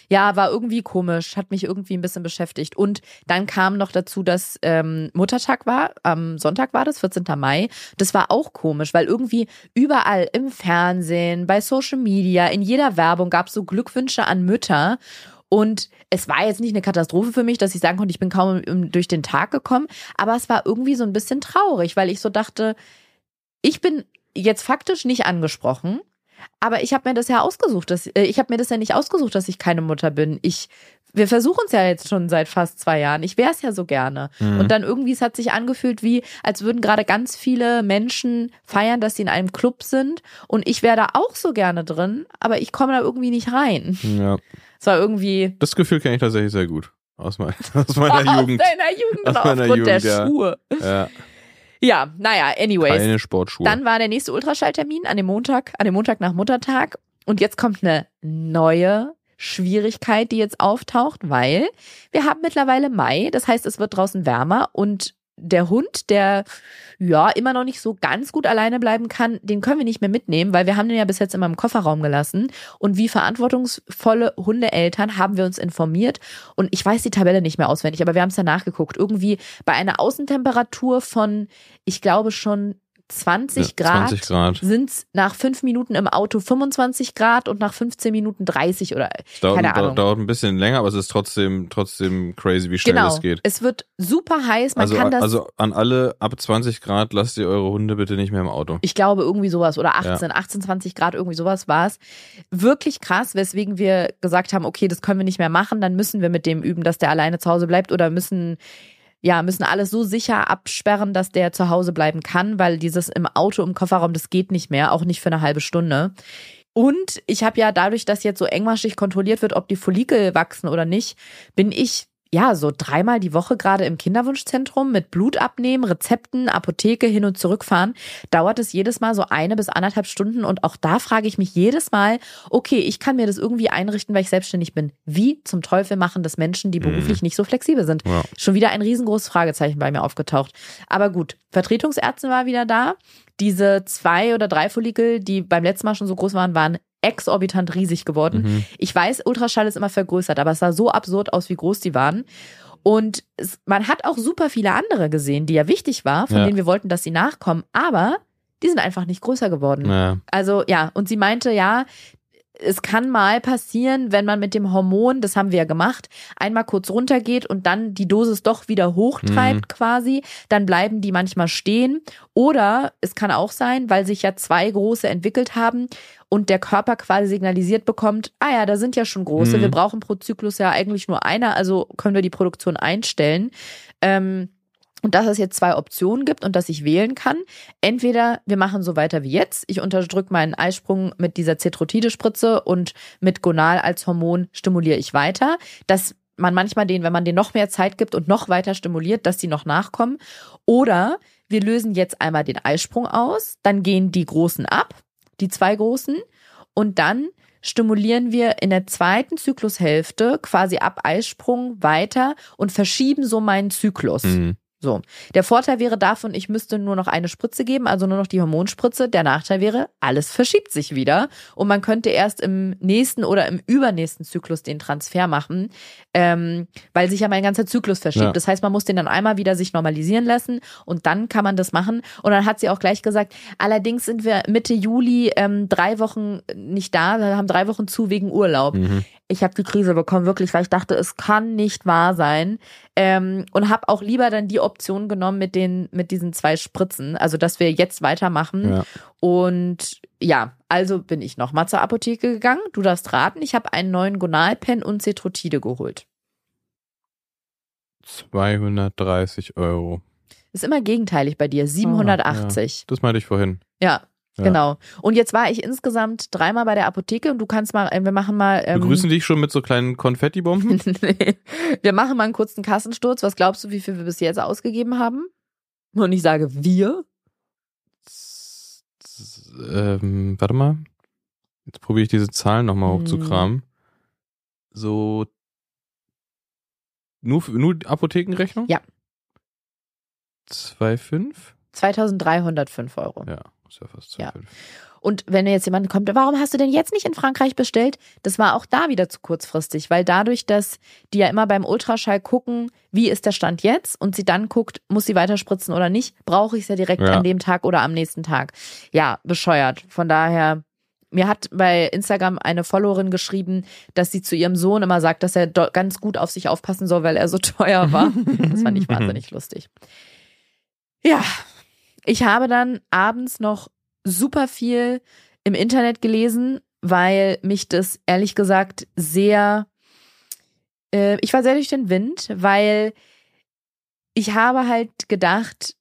Speaker 1: Ja, war irgendwie komisch, hat mich irgendwie ein bisschen beschäftigt. Und dann kam noch dazu, dass ähm, Muttertag war, am Sonntag war das, 14. Mai. Das war auch komisch, weil irgendwie überall im Fernsehen, bei Social Media, in jeder Werbung gab es so Glückwünsche an Mütter. Und es war jetzt nicht eine Katastrophe für mich, dass ich sagen konnte, ich bin kaum durch den Tag gekommen, aber es war irgendwie so ein bisschen traurig, weil ich so dachte, ich bin jetzt faktisch nicht angesprochen, aber ich habe mir das ja ausgesucht, dass, äh, ich habe mir das ja nicht ausgesucht, dass ich keine Mutter bin. Ich, wir versuchen es ja jetzt schon seit fast zwei Jahren. Ich wäre es ja so gerne.
Speaker 2: Mhm.
Speaker 1: Und dann irgendwie, es hat sich angefühlt wie, als würden gerade ganz viele Menschen feiern, dass sie in einem Club sind. Und ich wäre da auch so gerne drin, aber ich komme da irgendwie nicht rein.
Speaker 2: Ja.
Speaker 1: Es war irgendwie
Speaker 2: Das Gefühl kenne ich tatsächlich sehr gut. Aus, mein, aus meiner Jugend.
Speaker 1: aus deiner Jugend
Speaker 2: Aus meiner
Speaker 1: aufgrund der
Speaker 2: ja.
Speaker 1: Schuhe.
Speaker 2: Ja,
Speaker 1: Ja, naja, anyways.
Speaker 2: keine Sportschuhe.
Speaker 1: Dann war der nächste Ultraschalltermin an dem Montag, an dem Montag nach Muttertag. Und jetzt kommt eine neue Schwierigkeit, die jetzt auftaucht, weil wir haben mittlerweile Mai. Das heißt, es wird draußen wärmer und der Hund, der ja immer noch nicht so ganz gut alleine bleiben kann, den können wir nicht mehr mitnehmen, weil wir haben den ja bis jetzt immer im Kofferraum gelassen. Und wie verantwortungsvolle Hundeeltern haben wir uns informiert. Und ich weiß die Tabelle nicht mehr auswendig, aber wir haben es ja nachgeguckt. Irgendwie bei einer Außentemperatur von, ich glaube schon 20
Speaker 2: Ja,
Speaker 1: Grad,
Speaker 2: 20 Grad.
Speaker 1: sind es nach fünf Minuten im Auto 25 Grad und nach 15 Minuten 30 oder
Speaker 2: Es dauert,
Speaker 1: keine Ahnung.
Speaker 2: dauert ein bisschen länger, aber es ist trotzdem, trotzdem crazy, wie schnell
Speaker 1: genau.
Speaker 2: das geht.
Speaker 1: Es wird super heiß. Man
Speaker 2: Also,
Speaker 1: kann das.
Speaker 2: also an alle ab 20 Grad lasst ihr eure Hunde bitte nicht mehr im Auto.
Speaker 1: Ich glaube, irgendwie sowas oder 18, 18, 20 Grad, irgendwie sowas war es. Wirklich krass, weswegen wir gesagt haben, okay, das können wir nicht mehr machen, dann müssen wir mit dem üben, dass der alleine zu Hause bleibt oder müssen, ja, müssen alles so sicher absperren, dass der zu Hause bleiben kann, weil dieses im Auto, im Kofferraum, das geht nicht mehr, auch nicht für eine halbe Stunde. Und ich habe ja dadurch, dass jetzt so engmaschig kontrolliert wird, ob die Follikel wachsen oder nicht, bin ich ja so dreimal die Woche gerade im Kinderwunschzentrum mit Blut abnehmen, Rezepten, Apotheke hin und zurück fahren. Dauert es jedes Mal so eine bis anderthalb Stunden und auch da frage ich mich jedes Mal, okay, ich kann mir das irgendwie einrichten, weil ich selbstständig bin. Wie zum Teufel machen das Menschen, die beruflich nicht so flexibel sind?
Speaker 2: Ja.
Speaker 1: Schon wieder ein riesengroßes Fragezeichen bei mir aufgetaucht. Aber gut, Vertretungsärztin war wieder da. Diese zwei oder drei Follikel, die beim letzten Mal schon so groß waren, waren exorbitant riesig geworden. Mhm. Ich weiß, Ultraschall ist immer vergrößert, aber es sah so absurd aus, wie groß die waren. Und es, man hat auch super viele andere gesehen, die ja wichtig war, von ja. denen wir wollten, dass sie nachkommen, aber die sind einfach nicht größer geworden. Ja. Also ja, und sie meinte, ja, es kann mal passieren, wenn man mit dem Hormon, das haben wir ja gemacht, einmal kurz runtergeht und dann die Dosis doch wieder hochtreibt mhm. quasi, dann bleiben die manchmal stehen. Oder es kann auch sein, weil sich ja zwei große entwickelt haben und der Körper quasi signalisiert bekommt, ah ja, da sind ja schon große, mhm. wir brauchen pro Zyklus ja eigentlich nur einer, also können wir die Produktion einstellen. Ähm, und dass es jetzt zwei Optionen gibt und dass ich wählen kann. Entweder wir machen so weiter wie jetzt. Ich unterdrücke meinen Eisprung mit dieser Cetrotide-Spritze und mit Gonal als Hormon stimuliere ich weiter. Dass man manchmal den, wenn man denen noch mehr Zeit gibt und noch weiter stimuliert, dass die noch nachkommen. Oder wir lösen jetzt einmal den Eisprung aus, dann gehen die Großen ab, die zwei Großen, und dann stimulieren wir in der zweiten Zyklushälfte quasi ab Eisprung weiter und verschieben so meinen Zyklus. Mhm. So. Der Vorteil wäre davon, ich müsste nur noch eine Spritze geben, also nur noch die Hormonspritze. Der Nachteil wäre, alles verschiebt sich wieder und man könnte erst im nächsten oder im übernächsten Zyklus den Transfer machen, ähm, weil sich ja mein ganzer Zyklus verschiebt. Ja. Das heißt, man muss den dann einmal wieder sich normalisieren lassen und dann kann man das machen. Und dann hat sie auch gleich gesagt, allerdings sind wir Mitte Juli ähm, drei Wochen nicht da, wir haben drei Wochen zu wegen Urlaub. Mhm. Ich habe die Krise bekommen, wirklich, weil ich dachte, es kann nicht wahr sein. Ähm, und habe auch lieber dann die Option genommen mit den mit diesen zwei Spritzen, also dass wir jetzt weitermachen. Ja. Und ja, also bin ich nochmal zur Apotheke gegangen. Du darfst raten, ich habe einen neuen Gonalpen und Cetrotide geholt.
Speaker 2: 230 Euro.
Speaker 1: Ist immer gegenteilig bei dir, 780.
Speaker 2: Ah, ja. Das meinte ich vorhin.
Speaker 1: Ja, ja. Genau. Und jetzt war ich insgesamt dreimal bei der Apotheke und du kannst mal, äh, wir machen mal.
Speaker 2: Ähm, Begrüßen dich schon mit so kleinen Konfettibomben?
Speaker 1: nee. Wir machen mal einen kurzen Kassensturz. Was glaubst du, wie viel wir bis jetzt ausgegeben haben? Und ich sage wir.
Speaker 2: Ähm, warte mal. Jetzt probiere ich diese Zahlen nochmal hm. hochzukramen. So. Nur, nur Apothekenrechnung?
Speaker 1: Ja.
Speaker 2: 2,5?
Speaker 1: 2305 Euro.
Speaker 2: Ja. Ist ja fast
Speaker 1: ja. Und wenn jetzt jemand kommt, warum hast du denn jetzt nicht in Frankreich bestellt? Das war auch da wieder zu kurzfristig, weil dadurch, dass die ja immer beim Ultraschall gucken, wie ist der Stand jetzt und sie dann guckt, muss sie weiterspritzen oder nicht, brauche ich es ja direkt ja. an dem Tag oder am nächsten Tag. Ja, bescheuert. Von daher, mir hat bei Instagram eine Followerin geschrieben, dass sie zu ihrem Sohn immer sagt, dass er ganz gut auf sich aufpassen soll, weil er so teuer war. Das fand ich wahnsinnig lustig. Ja, ich habe dann abends noch super viel im Internet gelesen, weil mich das ehrlich gesagt sehr, äh, ich war sehr durch den Wind, weil ich habe halt gedacht,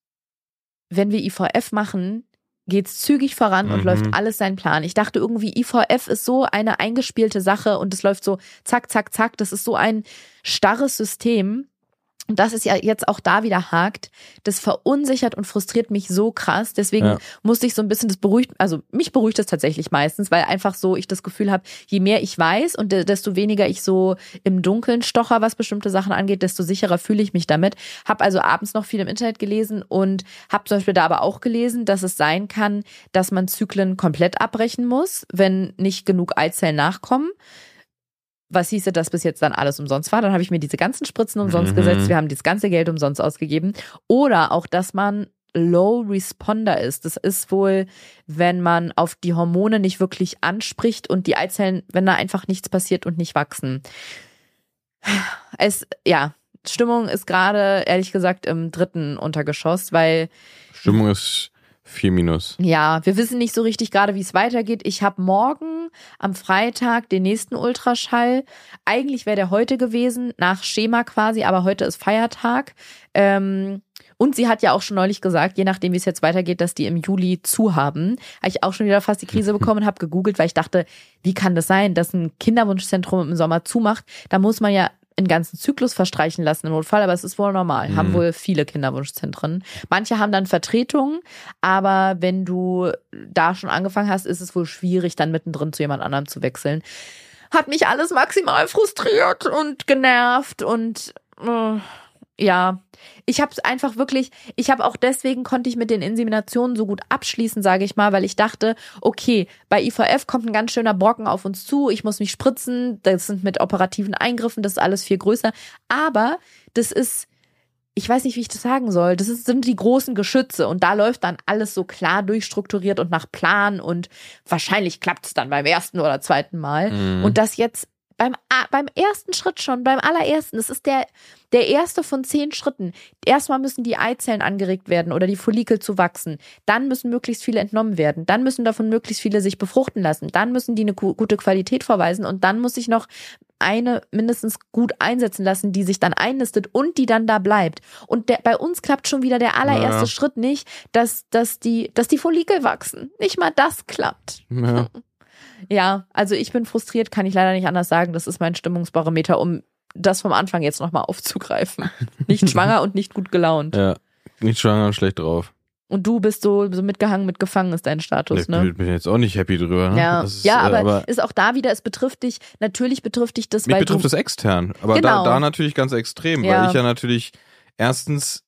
Speaker 1: wenn wir IVF machen, geht's zügig voran und mhm. läuft alles seinen Plan. Ich dachte irgendwie, IVF ist so eine eingespielte Sache und es läuft so zack, zack, zack. Das ist so ein starres System und das ist ja jetzt auch da wieder hakt, das verunsichert und frustriert mich so krass. Deswegen ja. musste ich so ein bisschen das beruhigt, also mich beruhigt das tatsächlich meistens, weil einfach so ich das Gefühl habe, je mehr ich weiß und desto weniger ich so im Dunkeln stocher, was bestimmte Sachen angeht, desto sicherer fühle ich mich damit. Hab also abends noch viel im Internet gelesen und habe zum Beispiel da aber auch gelesen, dass es sein kann, dass man Zyklen komplett abbrechen muss, wenn nicht genug Eizellen nachkommen was hieße, dass bis jetzt dann alles umsonst war. Dann habe ich mir diese ganzen Spritzen umsonst mhm. gesetzt. Wir haben das ganze Geld umsonst ausgegeben. Oder auch, dass man Low Responder ist. Das ist wohl, wenn man auf die Hormone nicht wirklich anspricht und die Eizellen, wenn da einfach nichts passiert und nicht wachsen. Es, ja, Stimmung ist gerade, ehrlich gesagt, im dritten Untergeschoss, weil.
Speaker 2: Stimmung ist Vier minus.
Speaker 1: Ja, wir wissen nicht so richtig gerade, wie es weitergeht. Ich habe morgen am Freitag den nächsten Ultraschall. Eigentlich wäre der heute gewesen, nach Schema quasi, aber heute ist Feiertag. Ähm, und sie hat ja auch schon neulich gesagt, je nachdem, wie es jetzt weitergeht, dass die im Juli zu haben. Habe ich auch schon wieder fast die Krise bekommen, habe gegoogelt, weil ich dachte, wie kann das sein, dass ein Kinderwunschzentrum im Sommer zumacht? Da muss man ja einen ganzen Zyklus verstreichen lassen im Notfall, aber es ist wohl normal. Mhm. Haben wohl viele Kinderwunschzentren. Manche haben dann Vertretungen, aber wenn du da schon angefangen hast, ist es wohl schwierig, dann mittendrin zu jemand anderem zu wechseln. Hat mich alles maximal frustriert und genervt und äh, ja, ich habe es einfach wirklich, ich habe auch deswegen konnte ich mit den Inseminationen so gut abschließen, sage ich mal, weil ich dachte, okay, bei IVF kommt ein ganz schöner Brocken auf uns zu, ich muss mich spritzen, das sind mit operativen Eingriffen, das ist alles viel größer, aber das ist ich weiß nicht, wie ich das sagen soll. Das ist, sind die großen Geschütze und da läuft dann alles so klar durchstrukturiert und nach Plan und wahrscheinlich klappt es dann beim ersten oder zweiten Mal. Mhm. Und das jetzt beim, beim ersten Schritt schon, beim allerersten, das ist der, der erste von zehn Schritten. Erstmal müssen die Eizellen angeregt werden oder die Follikel zu wachsen. Dann müssen möglichst viele entnommen werden. Dann müssen davon möglichst viele sich befruchten lassen. Dann müssen die eine gute Qualität vorweisen. Und dann muss ich noch eine mindestens gut einsetzen lassen, die sich dann einnistet und die dann da bleibt. Und der, bei uns klappt schon wieder der allererste ja. Schritt nicht, dass, dass, die, dass die Follikel wachsen. Nicht mal das klappt. Ja. Ja, also ich bin frustriert, kann ich leider nicht anders sagen. Das ist mein Stimmungsbarometer, um das vom Anfang jetzt nochmal aufzugreifen. Nicht schwanger und nicht gut gelaunt.
Speaker 2: Ja, nicht schwanger und schlecht drauf.
Speaker 1: Und du bist so, so mitgehangen, mitgefangen ist dein Status, ne?
Speaker 2: Ich bin jetzt auch nicht happy drüber. Ne?
Speaker 1: Ja, ist, ja aber, aber, ist auch da wieder, es betrifft dich, natürlich betrifft dich das,
Speaker 2: Mich betrifft es extern, aber genau. da, da natürlich ganz extrem, ja. weil ich ja natürlich erstens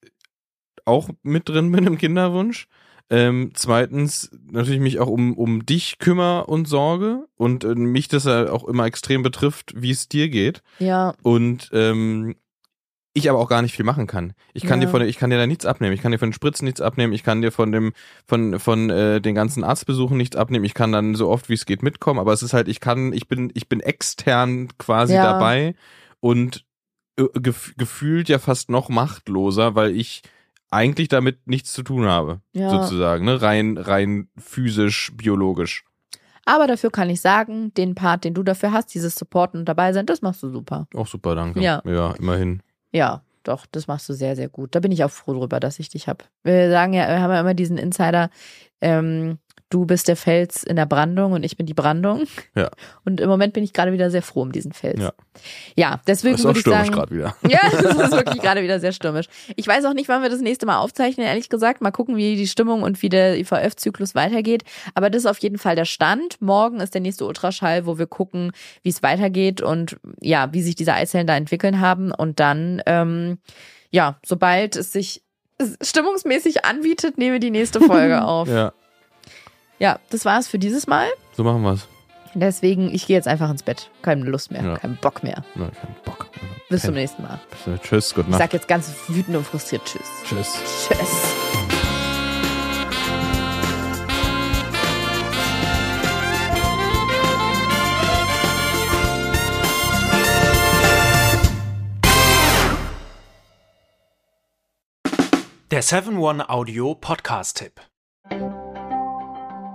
Speaker 2: auch mit drin bin im Kinderwunsch ähm, zweitens natürlich mich auch um, um dich kümmere und sorge und äh, mich das ja auch immer extrem betrifft, wie es dir geht.
Speaker 1: Ja.
Speaker 2: Und ähm, ich aber auch gar nicht viel machen kann. Ich kann ja. dir von ich kann dir da nichts abnehmen. Ich kann dir von den Spritzen nichts abnehmen. Ich kann dir von dem von von äh, den ganzen Arztbesuchen nichts abnehmen. Ich kann dann so oft wie es geht mitkommen, aber es ist halt ich kann ich bin ich bin extern quasi ja. dabei und äh, gef gefühlt ja fast noch machtloser, weil ich eigentlich damit nichts zu tun habe, ja. sozusagen, ne? rein, rein physisch, biologisch.
Speaker 1: Aber dafür kann ich sagen, den Part, den du dafür hast, dieses Supporten und dabei sein, das machst du super.
Speaker 2: Auch super, danke.
Speaker 1: Ja,
Speaker 2: ja immerhin.
Speaker 1: Ja, doch, das machst du sehr, sehr gut. Da bin ich auch froh drüber, dass ich dich habe. Wir sagen ja, wir haben ja immer diesen Insider, ähm, du bist der Fels in der Brandung und ich bin die Brandung.
Speaker 2: Ja.
Speaker 1: Und im Moment bin ich gerade wieder sehr froh um diesen Fels. Ja. Ja, deswegen
Speaker 2: das
Speaker 1: würde ich sagen.
Speaker 2: gerade wieder.
Speaker 1: Ja, das ist wirklich gerade wieder sehr stürmisch. Ich weiß auch nicht, wann wir das nächste Mal aufzeichnen, ehrlich gesagt. Mal gucken, wie die Stimmung und wie der IVF-Zyklus weitergeht. Aber das ist auf jeden Fall der Stand. Morgen ist der nächste Ultraschall, wo wir gucken, wie es weitergeht und ja, wie sich diese Eizellen da entwickeln haben. Und dann, ähm, ja, sobald es sich stimmungsmäßig anbietet, nehmen wir die nächste Folge auf.
Speaker 2: ja.
Speaker 1: Ja, das war's für dieses Mal.
Speaker 2: So machen wir's.
Speaker 1: Deswegen, ich gehe jetzt einfach ins Bett. Keine Lust mehr, ja. keinen Bock mehr.
Speaker 2: Nein, keinen Bock.
Speaker 1: Bis zum nächsten Mal.
Speaker 2: Bis, tschüss, gute Nacht.
Speaker 1: Ich sag jetzt ganz wütend und frustriert Tschüss.
Speaker 2: Tschüss.
Speaker 1: Tschüss.
Speaker 5: Der 7-One-Audio-Podcast-Tipp.